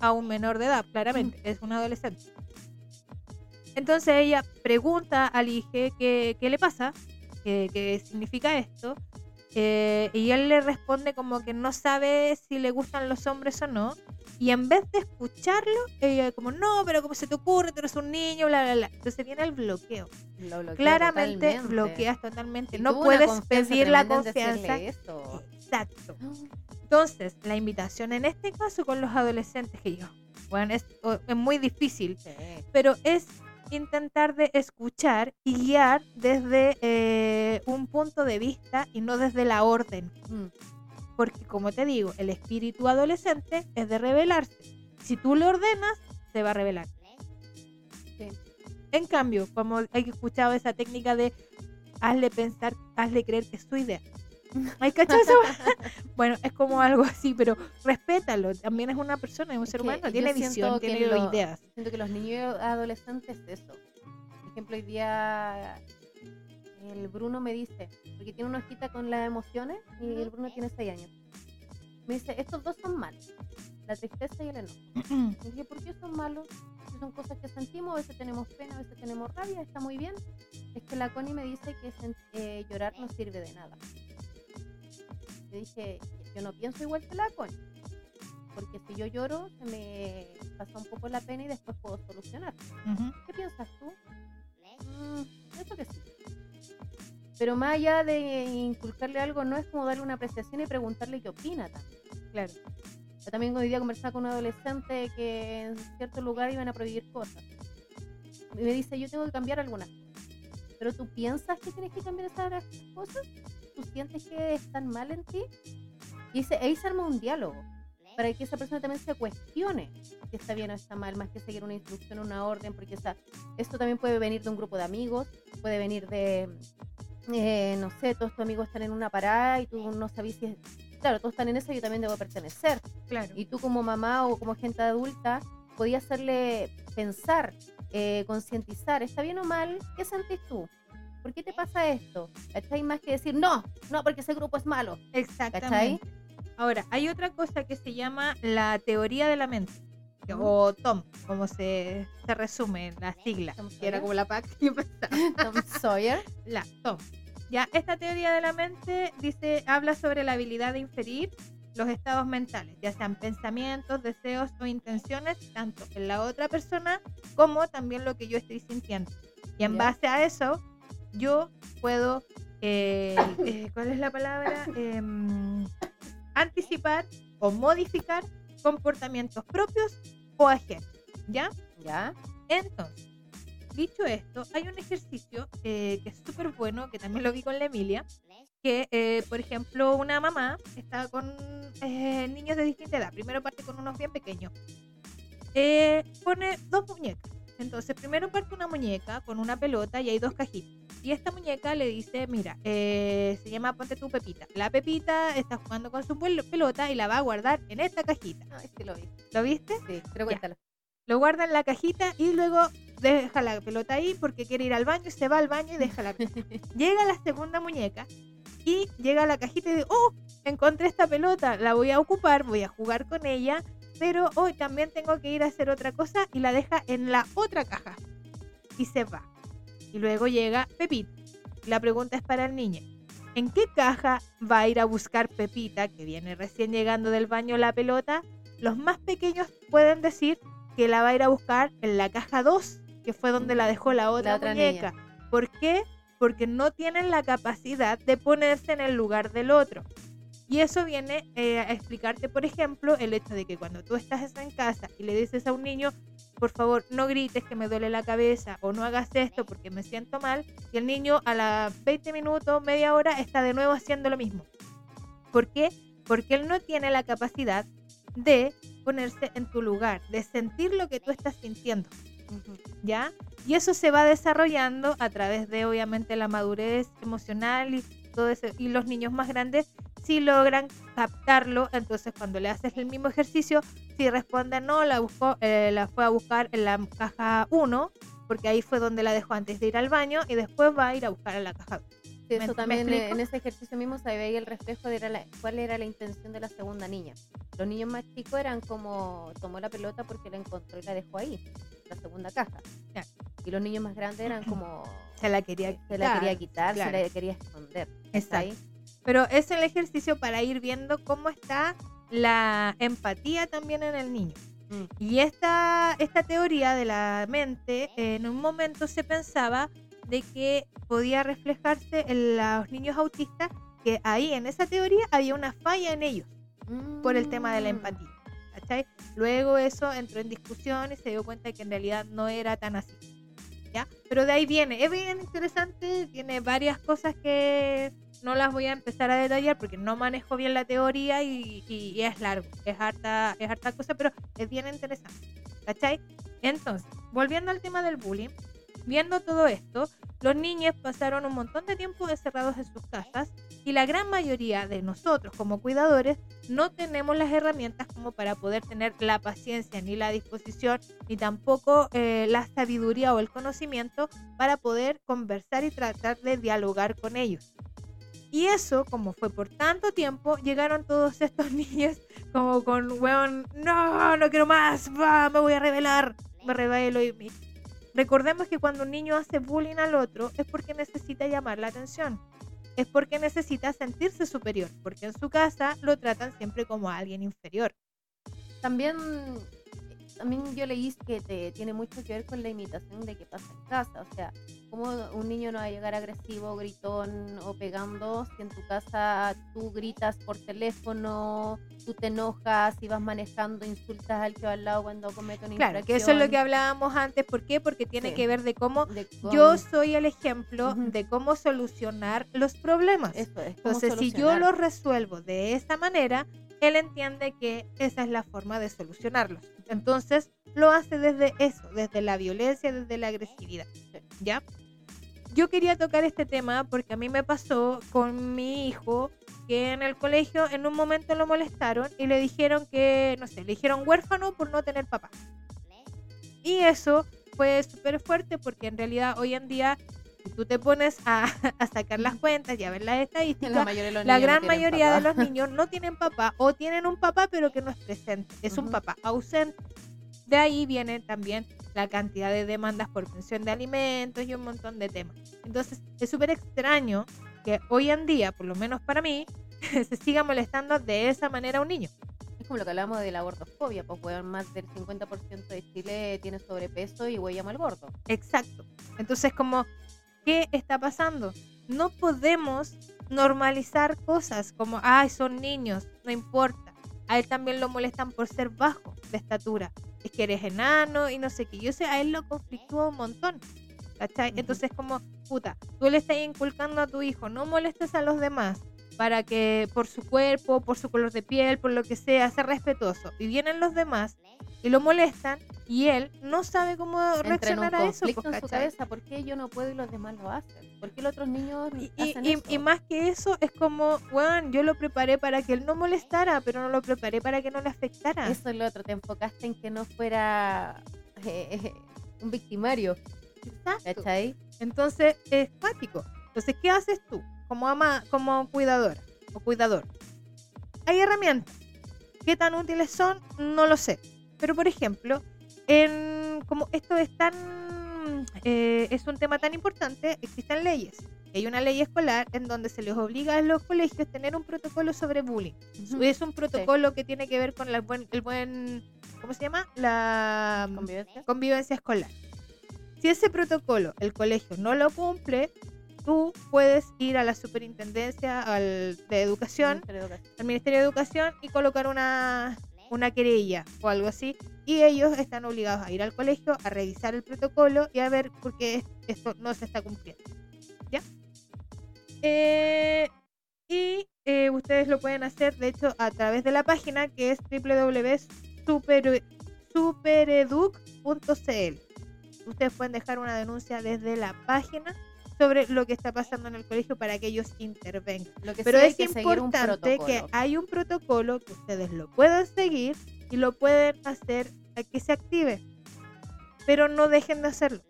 a un menor de edad, claramente, es un adolescente. Entonces ella pregunta al hijo qué, qué le pasa, qué, qué significa esto, eh, y él le responde como que no sabe si le gustan los hombres o no. Y en vez de escucharlo, ella como, no, pero como se te ocurre, tú eres un niño, bla, bla, bla. Entonces viene el bloqueo. Lo Claramente totalmente. bloqueas totalmente. Y no puedes pedir la confianza. Exacto. Entonces, la invitación en este caso con los adolescentes, que yo, bueno, es, muy difícil, Sí. pero es intentar de escuchar y guiar desde eh, un punto de vista y no desde la orden. Mm. Porque como te digo, el espíritu adolescente es de rebelarse. Si tú le ordenas, se va a rebelar. Sí. En cambio, como hay escuchado esa técnica de hazle pensar, hazle creer que es su idea. ¿Hay cachado eso? bueno, es como algo así, pero respétalo. También es una persona, es un ser humano, tiene visión, tiene lo- ideas. Siento que los niños y adolescentes es eso. Por ejemplo, hoy día el Bruno me dice, porque tiene una hojita con las emociones y el Bruno tiene 6 años. Me dice, estos dos son malos, la tristeza y el enojo. Y dije, ¿por qué son malos? Si son cosas que sentimos, a veces tenemos pena, a veces tenemos rabia, está muy bien. Es que la Connie me dice que eh, llorar no sirve de nada. Yo dije, yo no pienso igual que la Connie. Porque si yo lloro, se me pasa un poco la pena y después puedo solucionar. Ujú. ¿Qué piensas tú? Mm, eso que sí. Pero más allá de inculcarle algo, no es como darle una apreciación y preguntarle qué opina también. Claro. Yo también hoy día conversaba con un adolescente que en cierto lugar iban a prohibir cosas. Y me dice, yo tengo que cambiar algunas cosas. Pero tú piensas que tienes que cambiar esas cosas? ¿Tú sientes que están mal en ti? Y ese, ahí se arma un diálogo para que esa persona también se cuestione si está bien o está mal, más que seguir una instrucción, una orden, porque esa, esto también puede venir de un grupo de amigos, puede venir de, eh, no sé, todos tus amigos están en una parada y tú no sabes si es... Claro, todos están en eso, yo también debo pertenecer. Claro. Y tú como mamá o como gente adulta podías hacerle pensar, eh, concientizar, ¿está bien o mal? ¿Qué sentís tú? ¿Por qué te pasa esto? ¿Cachai? Más que decir, no, no, porque ese grupo es malo. Exactamente. Ahora, hay otra cosa que se llama la teoría de la mente. O TOM, como se, se resume en la sigla. Tom Que era como la PAC. Tom Sawyer. La TOM. Ya, esta teoría de la mente dice, habla sobre la habilidad de inferir los estados mentales, ya sean pensamientos, deseos o intenciones, tanto en la otra persona como también lo que yo estoy sintiendo. Y en Ya. base a eso, yo puedo, eh, eh, ¿cuál es la palabra? Em, anticipar o modificar comportamientos propios o ajenos. ¿Ya? ¿Ya? Entonces, dicho esto, hay un ejercicio eh, que es súper bueno, que también lo vi con la Emilia, que, por ejemplo, una mamá está con niños de distinta edad. Primero parte con unos bien pequeños. Pone dos muñecas. Entonces, primero parte una muñeca con una pelota y hay dos cajitas. Y esta muñeca le dice, mira, eh, se llama Ponte tu Pepita. La Pepita está jugando con su pel- pelota y la va a guardar en esta cajita. Ay, sí lo vi. ¿Lo viste? Sí, pero cuéntalo. lo guarda en la cajita y luego deja la pelota ahí porque quiere ir al baño y se va al baño y deja la pelota. llega la segunda muñeca y llega a la cajita y dice, oh, encontré esta pelota, la voy a ocupar, voy a jugar con ella, pero hoy también tengo que ir a hacer otra cosa y la deja en la otra caja y se va. Y luego llega Pepita. La pregunta es para el niño. ¿En qué caja va a ir a buscar Pepita, que viene recién llegando del baño la pelota? Los más pequeños pueden decir que la va a ir a buscar en la caja 2, que fue donde la dejó la otra, otra muñeca. ¿Por qué? Porque no tienen la capacidad de ponerse en el lugar del otro. Y eso viene eh, a explicarte, por ejemplo, el hecho de que cuando tú estás en casa y le dices a un niño, por favor, no grites que me duele la cabeza o no hagas esto porque me siento mal, y el niño a las 20 minutos, media hora, está de nuevo haciendo lo mismo. ¿Por qué? Porque él no tiene la capacidad de ponerse en tu lugar, de sentir lo que tú estás sintiendo. ¿ya? Y eso se va desarrollando a través de, obviamente, la madurez emocional y todo eso. Y los niños más grandes sí logran captarlo, entonces cuando le haces el mismo ejercicio, si responde no, la, buscó, eh, la fue a buscar en la caja 1, porque ahí fue donde la dejó antes de ir al baño, y después va a ir a buscar en la caja 2. Sí, ¿Me- eso también eh, en ese ejercicio mismo se veía el reflejo de era la- cuál era la intención de la segunda niña. Los niños más chicos eran como tomó la pelota porque la encontró y la dejó ahí, la segunda caja. Claro. Y los niños más grandes eran como Se la quería se la quería quitar, claro. se la quería esconder. Exacto. ¿ahí? Pero es el ejercicio para ir viendo cómo está la empatía también en el niño. Mm. Y esta, esta teoría de la mente, en un momento se pensaba de que podía reflejarse en los niños autistas, que ahí en esa teoría había una falla en ellos por el tema de la Mm. empatía. ¿cachai? Luego eso entró en discusión y se dio cuenta que en realidad no era tan así. ¿ya? Pero de ahí viene, es bien interesante, tiene varias cosas que, no las voy a empezar a detallar porque no manejo bien la teoría y, es largo, es harta, es harta cosa, pero es bien interesante. ¿Cachai? Entonces, volviendo al tema del bullying, viendo todo esto, los niños pasaron un montón de tiempo encerrados en sus casas y la gran mayoría de nosotros como cuidadores no tenemos las herramientas como para poder tener la paciencia ni la disposición ni tampoco eh, la sabiduría o el conocimiento para poder conversar y tratar de dialogar con ellos. Y eso, como fue por tanto tiempo, llegaron todos estos niños como con, weón, no, no quiero más, va, me voy a rebelar, me revelo y me... Recordemos que cuando un niño hace bullying al otro es porque necesita llamar la atención, es porque necesita sentirse superior, porque en su casa lo tratan siempre como a alguien inferior. También, también yo leí que te, tiene mucho que ver con la imitación de qué pasa en casa. O sea, cómo un niño no va a llegar agresivo, gritón o pegando si en tu casa tú gritas por teléfono, tú te enojas y vas manejando, insultas al que va al lado cuando comete una Claro, que eso es lo que hablábamos antes, ¿por qué? Porque tiene Sí. que ver de cómo de yo soy el ejemplo de cómo solucionar los problemas. Eso es. Entonces, si yo solucionar. lo resuelvo de esa manera, él entiende que esa es la forma de solucionarlos. Entonces, lo hace desde eso, desde la violencia, desde la agresividad. ¿Ya? Yo quería tocar este tema porque a mí me pasó con mi hijo que en el colegio en un momento lo molestaron y le dijeron que, no sé, le dijeron huérfano por no tener papá. Y eso fue súper fuerte porque en realidad hoy en día, si tú te pones a, a sacar las cuentas y a ver las estadísticas, La, mayoría de la no gran tienen mayoría de papá. los niños no tienen papá o tienen un papá pero que no es presente, es un Ujú. papá ausente. De ahí viene también la cantidad de demandas por pensión de alimentos y un montón de temas. Entonces es súper extraño que hoy en día, por lo menos para mí, se siga molestando de esa manera a un niño. Es como lo que hablamos de la gordofobia, pues weón, más del 50% de Chile tiene sobrepeso y huella mal gordo. Exacto. Entonces como, ¿qué está pasando? No podemos normalizar cosas como, ay, son niños, no importa. A él también lo molestan por ser bajo de estatura. Es que eres enano y no sé qué. Yo sé, a él lo conflictúa un montón. ¿Cachai? Entonces como, puta, tú le estás inculcando a tu hijo, no molestes a los demás para que por su cuerpo, por su color de piel, por lo que sea, sea respetuoso. Y vienen los demás y lo molestan y él no sabe cómo en un reaccionar a eso. conflicto pues, en su cabeza, ¿por qué yo no puedo y los demás lo hacen? ¿Por qué los otros niños Y, hacen y- eso? y más que eso, es como, weón, yo lo preparé para que él no molestara, pero no lo preparé para que no le afectara. Eso es lo otro, te enfocaste en que no fuera eh, un victimario, Exacto. ¿cachai? Entonces, es cuático. Entonces, ¿qué haces tú como ama, como cuidadora o cuidador? Hay herramientas. ¿Qué tan útiles son? No lo sé. Pero, por ejemplo, en, como esto es tan eh, es un tema tan importante, existen leyes. Hay una ley escolar en donde se les obliga a los colegios a tener un protocolo sobre bullying. Es un protocolo que tiene que ver con la buen, el buen, ¿cómo se llama? La ¿Convivencia? convivencia escolar. Si ese protocolo el colegio no lo cumple, tú puedes ir a la superintendencia al- de educación, Ministerio de Educación. al Ministerio de Educación y colocar una, una querella o algo así. Y ellos están obligados a ir al colegio a revisar el protocolo y a ver por qué esto no se está cumpliendo. ¿Ya? Eh, y eh, ustedes lo pueden hacer, de hecho, a través de la página que es www.supereduc.cl. Ustedes pueden dejar una denuncia desde la página sobre lo que está pasando en el colegio para que ellos intervengan. Lo que Pero sí es que importante que hay un protocolo que ustedes lo puedan seguir y lo pueden hacer a que se active. Pero no dejen de hacerlo.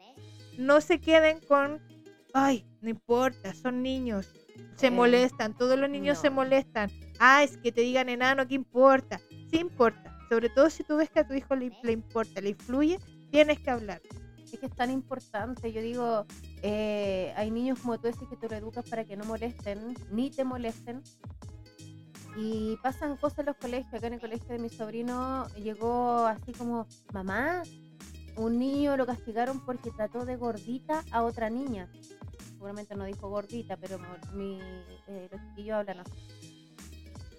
No se queden con, ay, no importa, son niños, se Eh, molestan, todos los niños se molestan. Ah, es que te digan enano, ¿qué importa? Sí importa. Sobre todo si tú ves que a tu hijo le, le importa, le influye, tienes que hablar. Es que es tan importante. Yo digo, eh, hay niños como tú decís que tú lo educas para que no molesten, ni te molesten. Y pasan cosas en los colegios. Acá en el colegio de mi sobrino llegó así como, mamá, un niño lo castigaron porque trató de gordita a otra niña. Seguramente no dijo gordita, pero mi, eh, los chiquillos hablan así.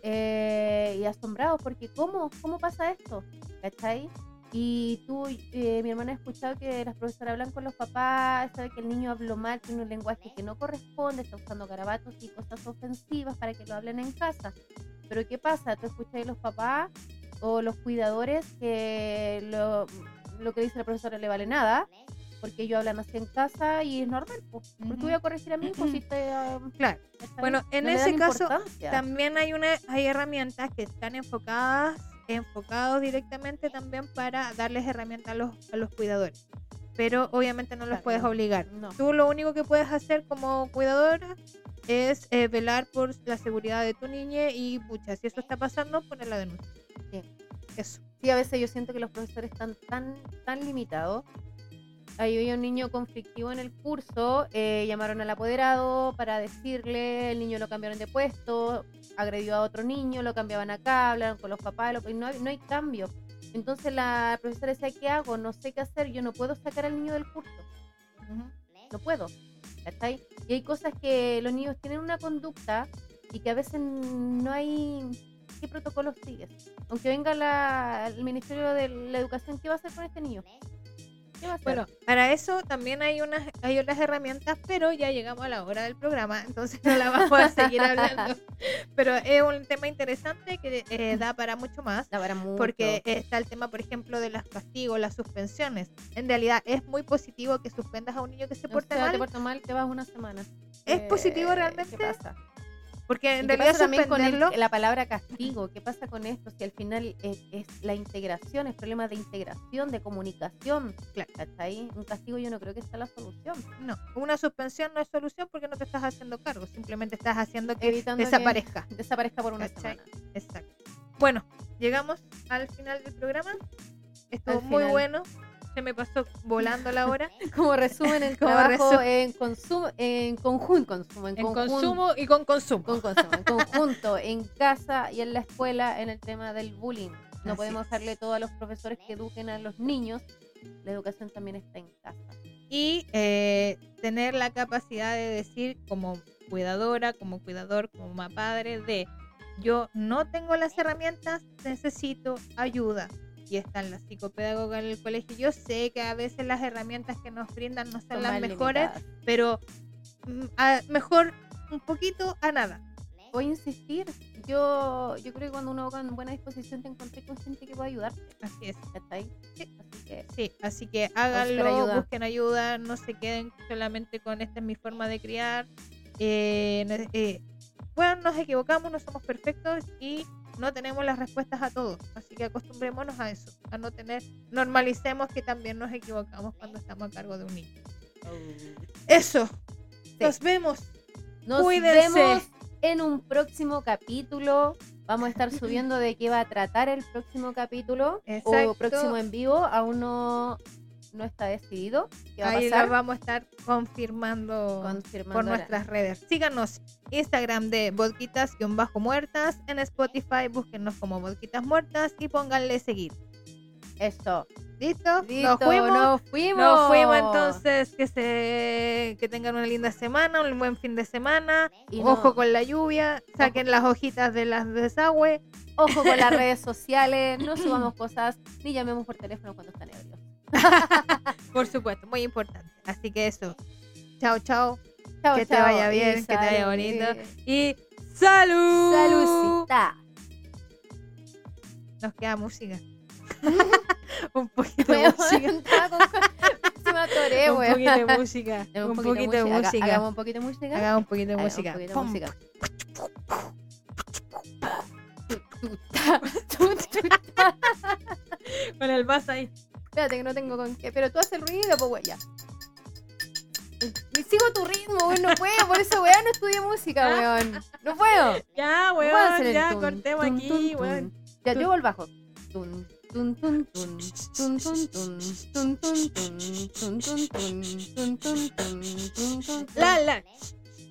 Eh, y asombrados porque ¿cómo? ¿Cómo pasa esto? ¿Cachai? Y tú, eh, mi hermana ha escuchado que las profesoras hablan con los papás, sabe que el niño habló mal, tiene un lenguaje que no corresponde, está usando garabatos y cosas ofensivas para que lo hablen en casa. Pero ¿qué pasa? Tú escuchas a los papás o los cuidadores que lo, lo que dice la profesora le vale nada, porque ellos hablan así en casa y es normal. pues. ¿Por qué voy a corregir a mi hijo si te... ah, Claro. Bueno, en No ese caso. También hay una hay herramientas que están enfocadas enfocados directamente también para darles herramientas a los, a los cuidadores. Pero obviamente no los Claro, puedes obligar. No. Tú lo único que puedes hacer como cuidadora es eh, velar por la seguridad de tu niña y pucha, si eso está pasando, poner la denuncia. Sí. Eso. Sí, a veces yo siento que los profesores están tan, tan limitados. Ahí había un niño conflictivo en el curso, eh, llamaron al apoderado para decirle, el niño lo cambiaron de puesto, agredió a otro niño, lo cambiaban acá, hablaron con los papás, lo- y no, hay- no hay cambio. Entonces la profesora decía, ¿qué hago? No sé qué hacer, yo no puedo sacar al niño del curso, no puedo. ¿cachai? Y hay cosas que los niños tienen una conducta y que a veces no hay... ¿Qué protocolos sigues? Aunque venga la, el Ministerio de la Educación, ¿qué va a hacer con este niño? Bueno, para eso también hay unas hay otras herramientas, pero ya llegamos a la hora del programa, entonces no la vamos a seguir hablando. Pero es un tema interesante que eh, da para mucho más. Da para mucho. Porque está el tema, por ejemplo, de los castigos, las suspensiones. En realidad es muy positivo que suspendas a un niño que se O porte sea, mal, te portas mal, te vas una semana. ¿Es Eh, positivo realmente? ¿Qué pasa? Porque en ¿Y qué realidad también con el- la palabra castigo? ¿Qué pasa con esto? Si al final es, es la integración, es problema de integración, de comunicación. Claro. ¿Cachai? Un castigo yo no creo que sea la solución. no, una suspensión no es solución porque no te estás haciendo cargo, simplemente estás haciendo que Evitando que desaparezca. desaparezca por una ¿Cachai? semana. Exacto. Bueno, llegamos al final del programa. Estuvo muy bueno. Se me pasó volando la hora. Como resumen el Como trabajo resu- en consumo, en conjunto, consumo, en, En conjunto, consumo y con consumo. con consumo, en conjunto, en casa y en la escuela en el tema del bullying. No Así podemos es. darle todo a los profesores que eduquen a los niños. La educación también está en casa. y eh, tener la capacidad de decir como cuidadora, como cuidador, como mamá padre, de yo no tengo las herramientas, necesito ayuda. Y están las psicopedagogas en el colegio. Yo sé que a veces las herramientas que nos brindan no son Son las mejores, limitadas. pero mm, a- mejor un poquito a nada. Voy a insistir. Yo, yo creo que cuando uno va con buena disposición te encontré con gente que puede ayudar. Así es. ¿cachai? Así que Sí, así que háganlo, ayuda. busquen ayuda, no se queden solamente con esta es mi forma de criar. Eh, eh, bueno, nos equivocamos, no somos perfectos y no tenemos las respuestas a todos. Así que acostumbrémonos a eso, a no tener, normalicemos que también nos equivocamos cuando estamos a cargo de un niño. Eso, Sí. nos vemos. Nos Cuídense. vemos en un próximo capítulo. Vamos a estar subiendo de qué va a tratar el próximo capítulo Exacto. o próximo en vivo. Aún no, no está decidido qué va a Ahí pasar. lo vamos a estar confirmando. Confirmando por nuestras redes. Síganos Instagram de Vodquitas-Muertas, en Spotify búsquennos como Vodquitas Muertas y pónganle seguir. Eso. ¿Listo? Listo, Nos fuimos. Nos fuimos. Nos fuimos entonces, que se que tengan una linda semana, un buen fin de semana. Y no- Ojo con la lluvia, saquen las hojitas de las desagüe. Ojo con las redes sociales. No subamos cosas ni llamemos por teléfono cuando están ebrios. Por supuesto, muy importante. Así que eso. Chao, chao. Chao, Que te vaya y bien, que te vaya bonito. Y salud. Saludcita. Nos queda música. un poquito de música. Se me atoré, un poquito de música. Un poquito de música. Hagamos un poquito de música. Hagamos un poquito de música. Un poquito de música. Con el vaso ahí. Espérate que no tengo con qué. Pero tú haces el ruido, pues weón, ya. Y sigo tu ritmo, weón, no puedo, por eso weón no estudié música, weón. No puedo. Ya, weón, ya cortemos aquí, weón. Ya, yo el bajo. Tun, tun, tun, tun, tun, tun, tun, tun, tun, tun, tun, tun, tun, tun, tun, tun, tun, tun. La, la.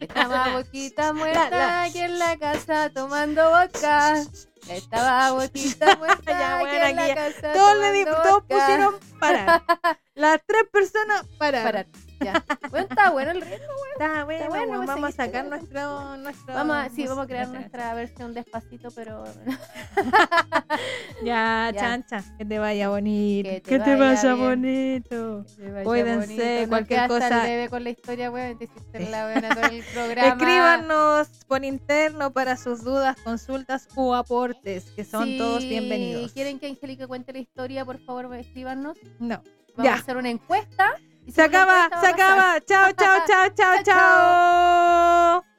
Estaba boquita muerta aquí en la casa tomando vodka. Estaba boquita muerta bueno, en la casa Todos, le di- todos pusieron parar. Las tres personas para. Parar. Ya. Bueno, está bueno el ritmo. Está bueno, bueno, weón, pues vamos a sacar bueno. nuestro, nuestro. Vamos a, sí, vamos a crear nuestra- nuestra versión despacito, pero Ya, Ya. chancha, que te vaya bonito. Que te Que te vaya bonito. que vaya Cuídense, bonito. Cualquier cosa. debe con la historia, weón, te Sí. la buena todo el programa. Escríbanos por interno para sus dudas, consultas o aportes, que son todos Si bienvenidos. quieren que Angélica cuente la historia, por favor, escríbanos. No. Vamos Ya. a hacer una encuesta. Y Se acaba, se acaba. Chao, chao, Chao, chao. chao.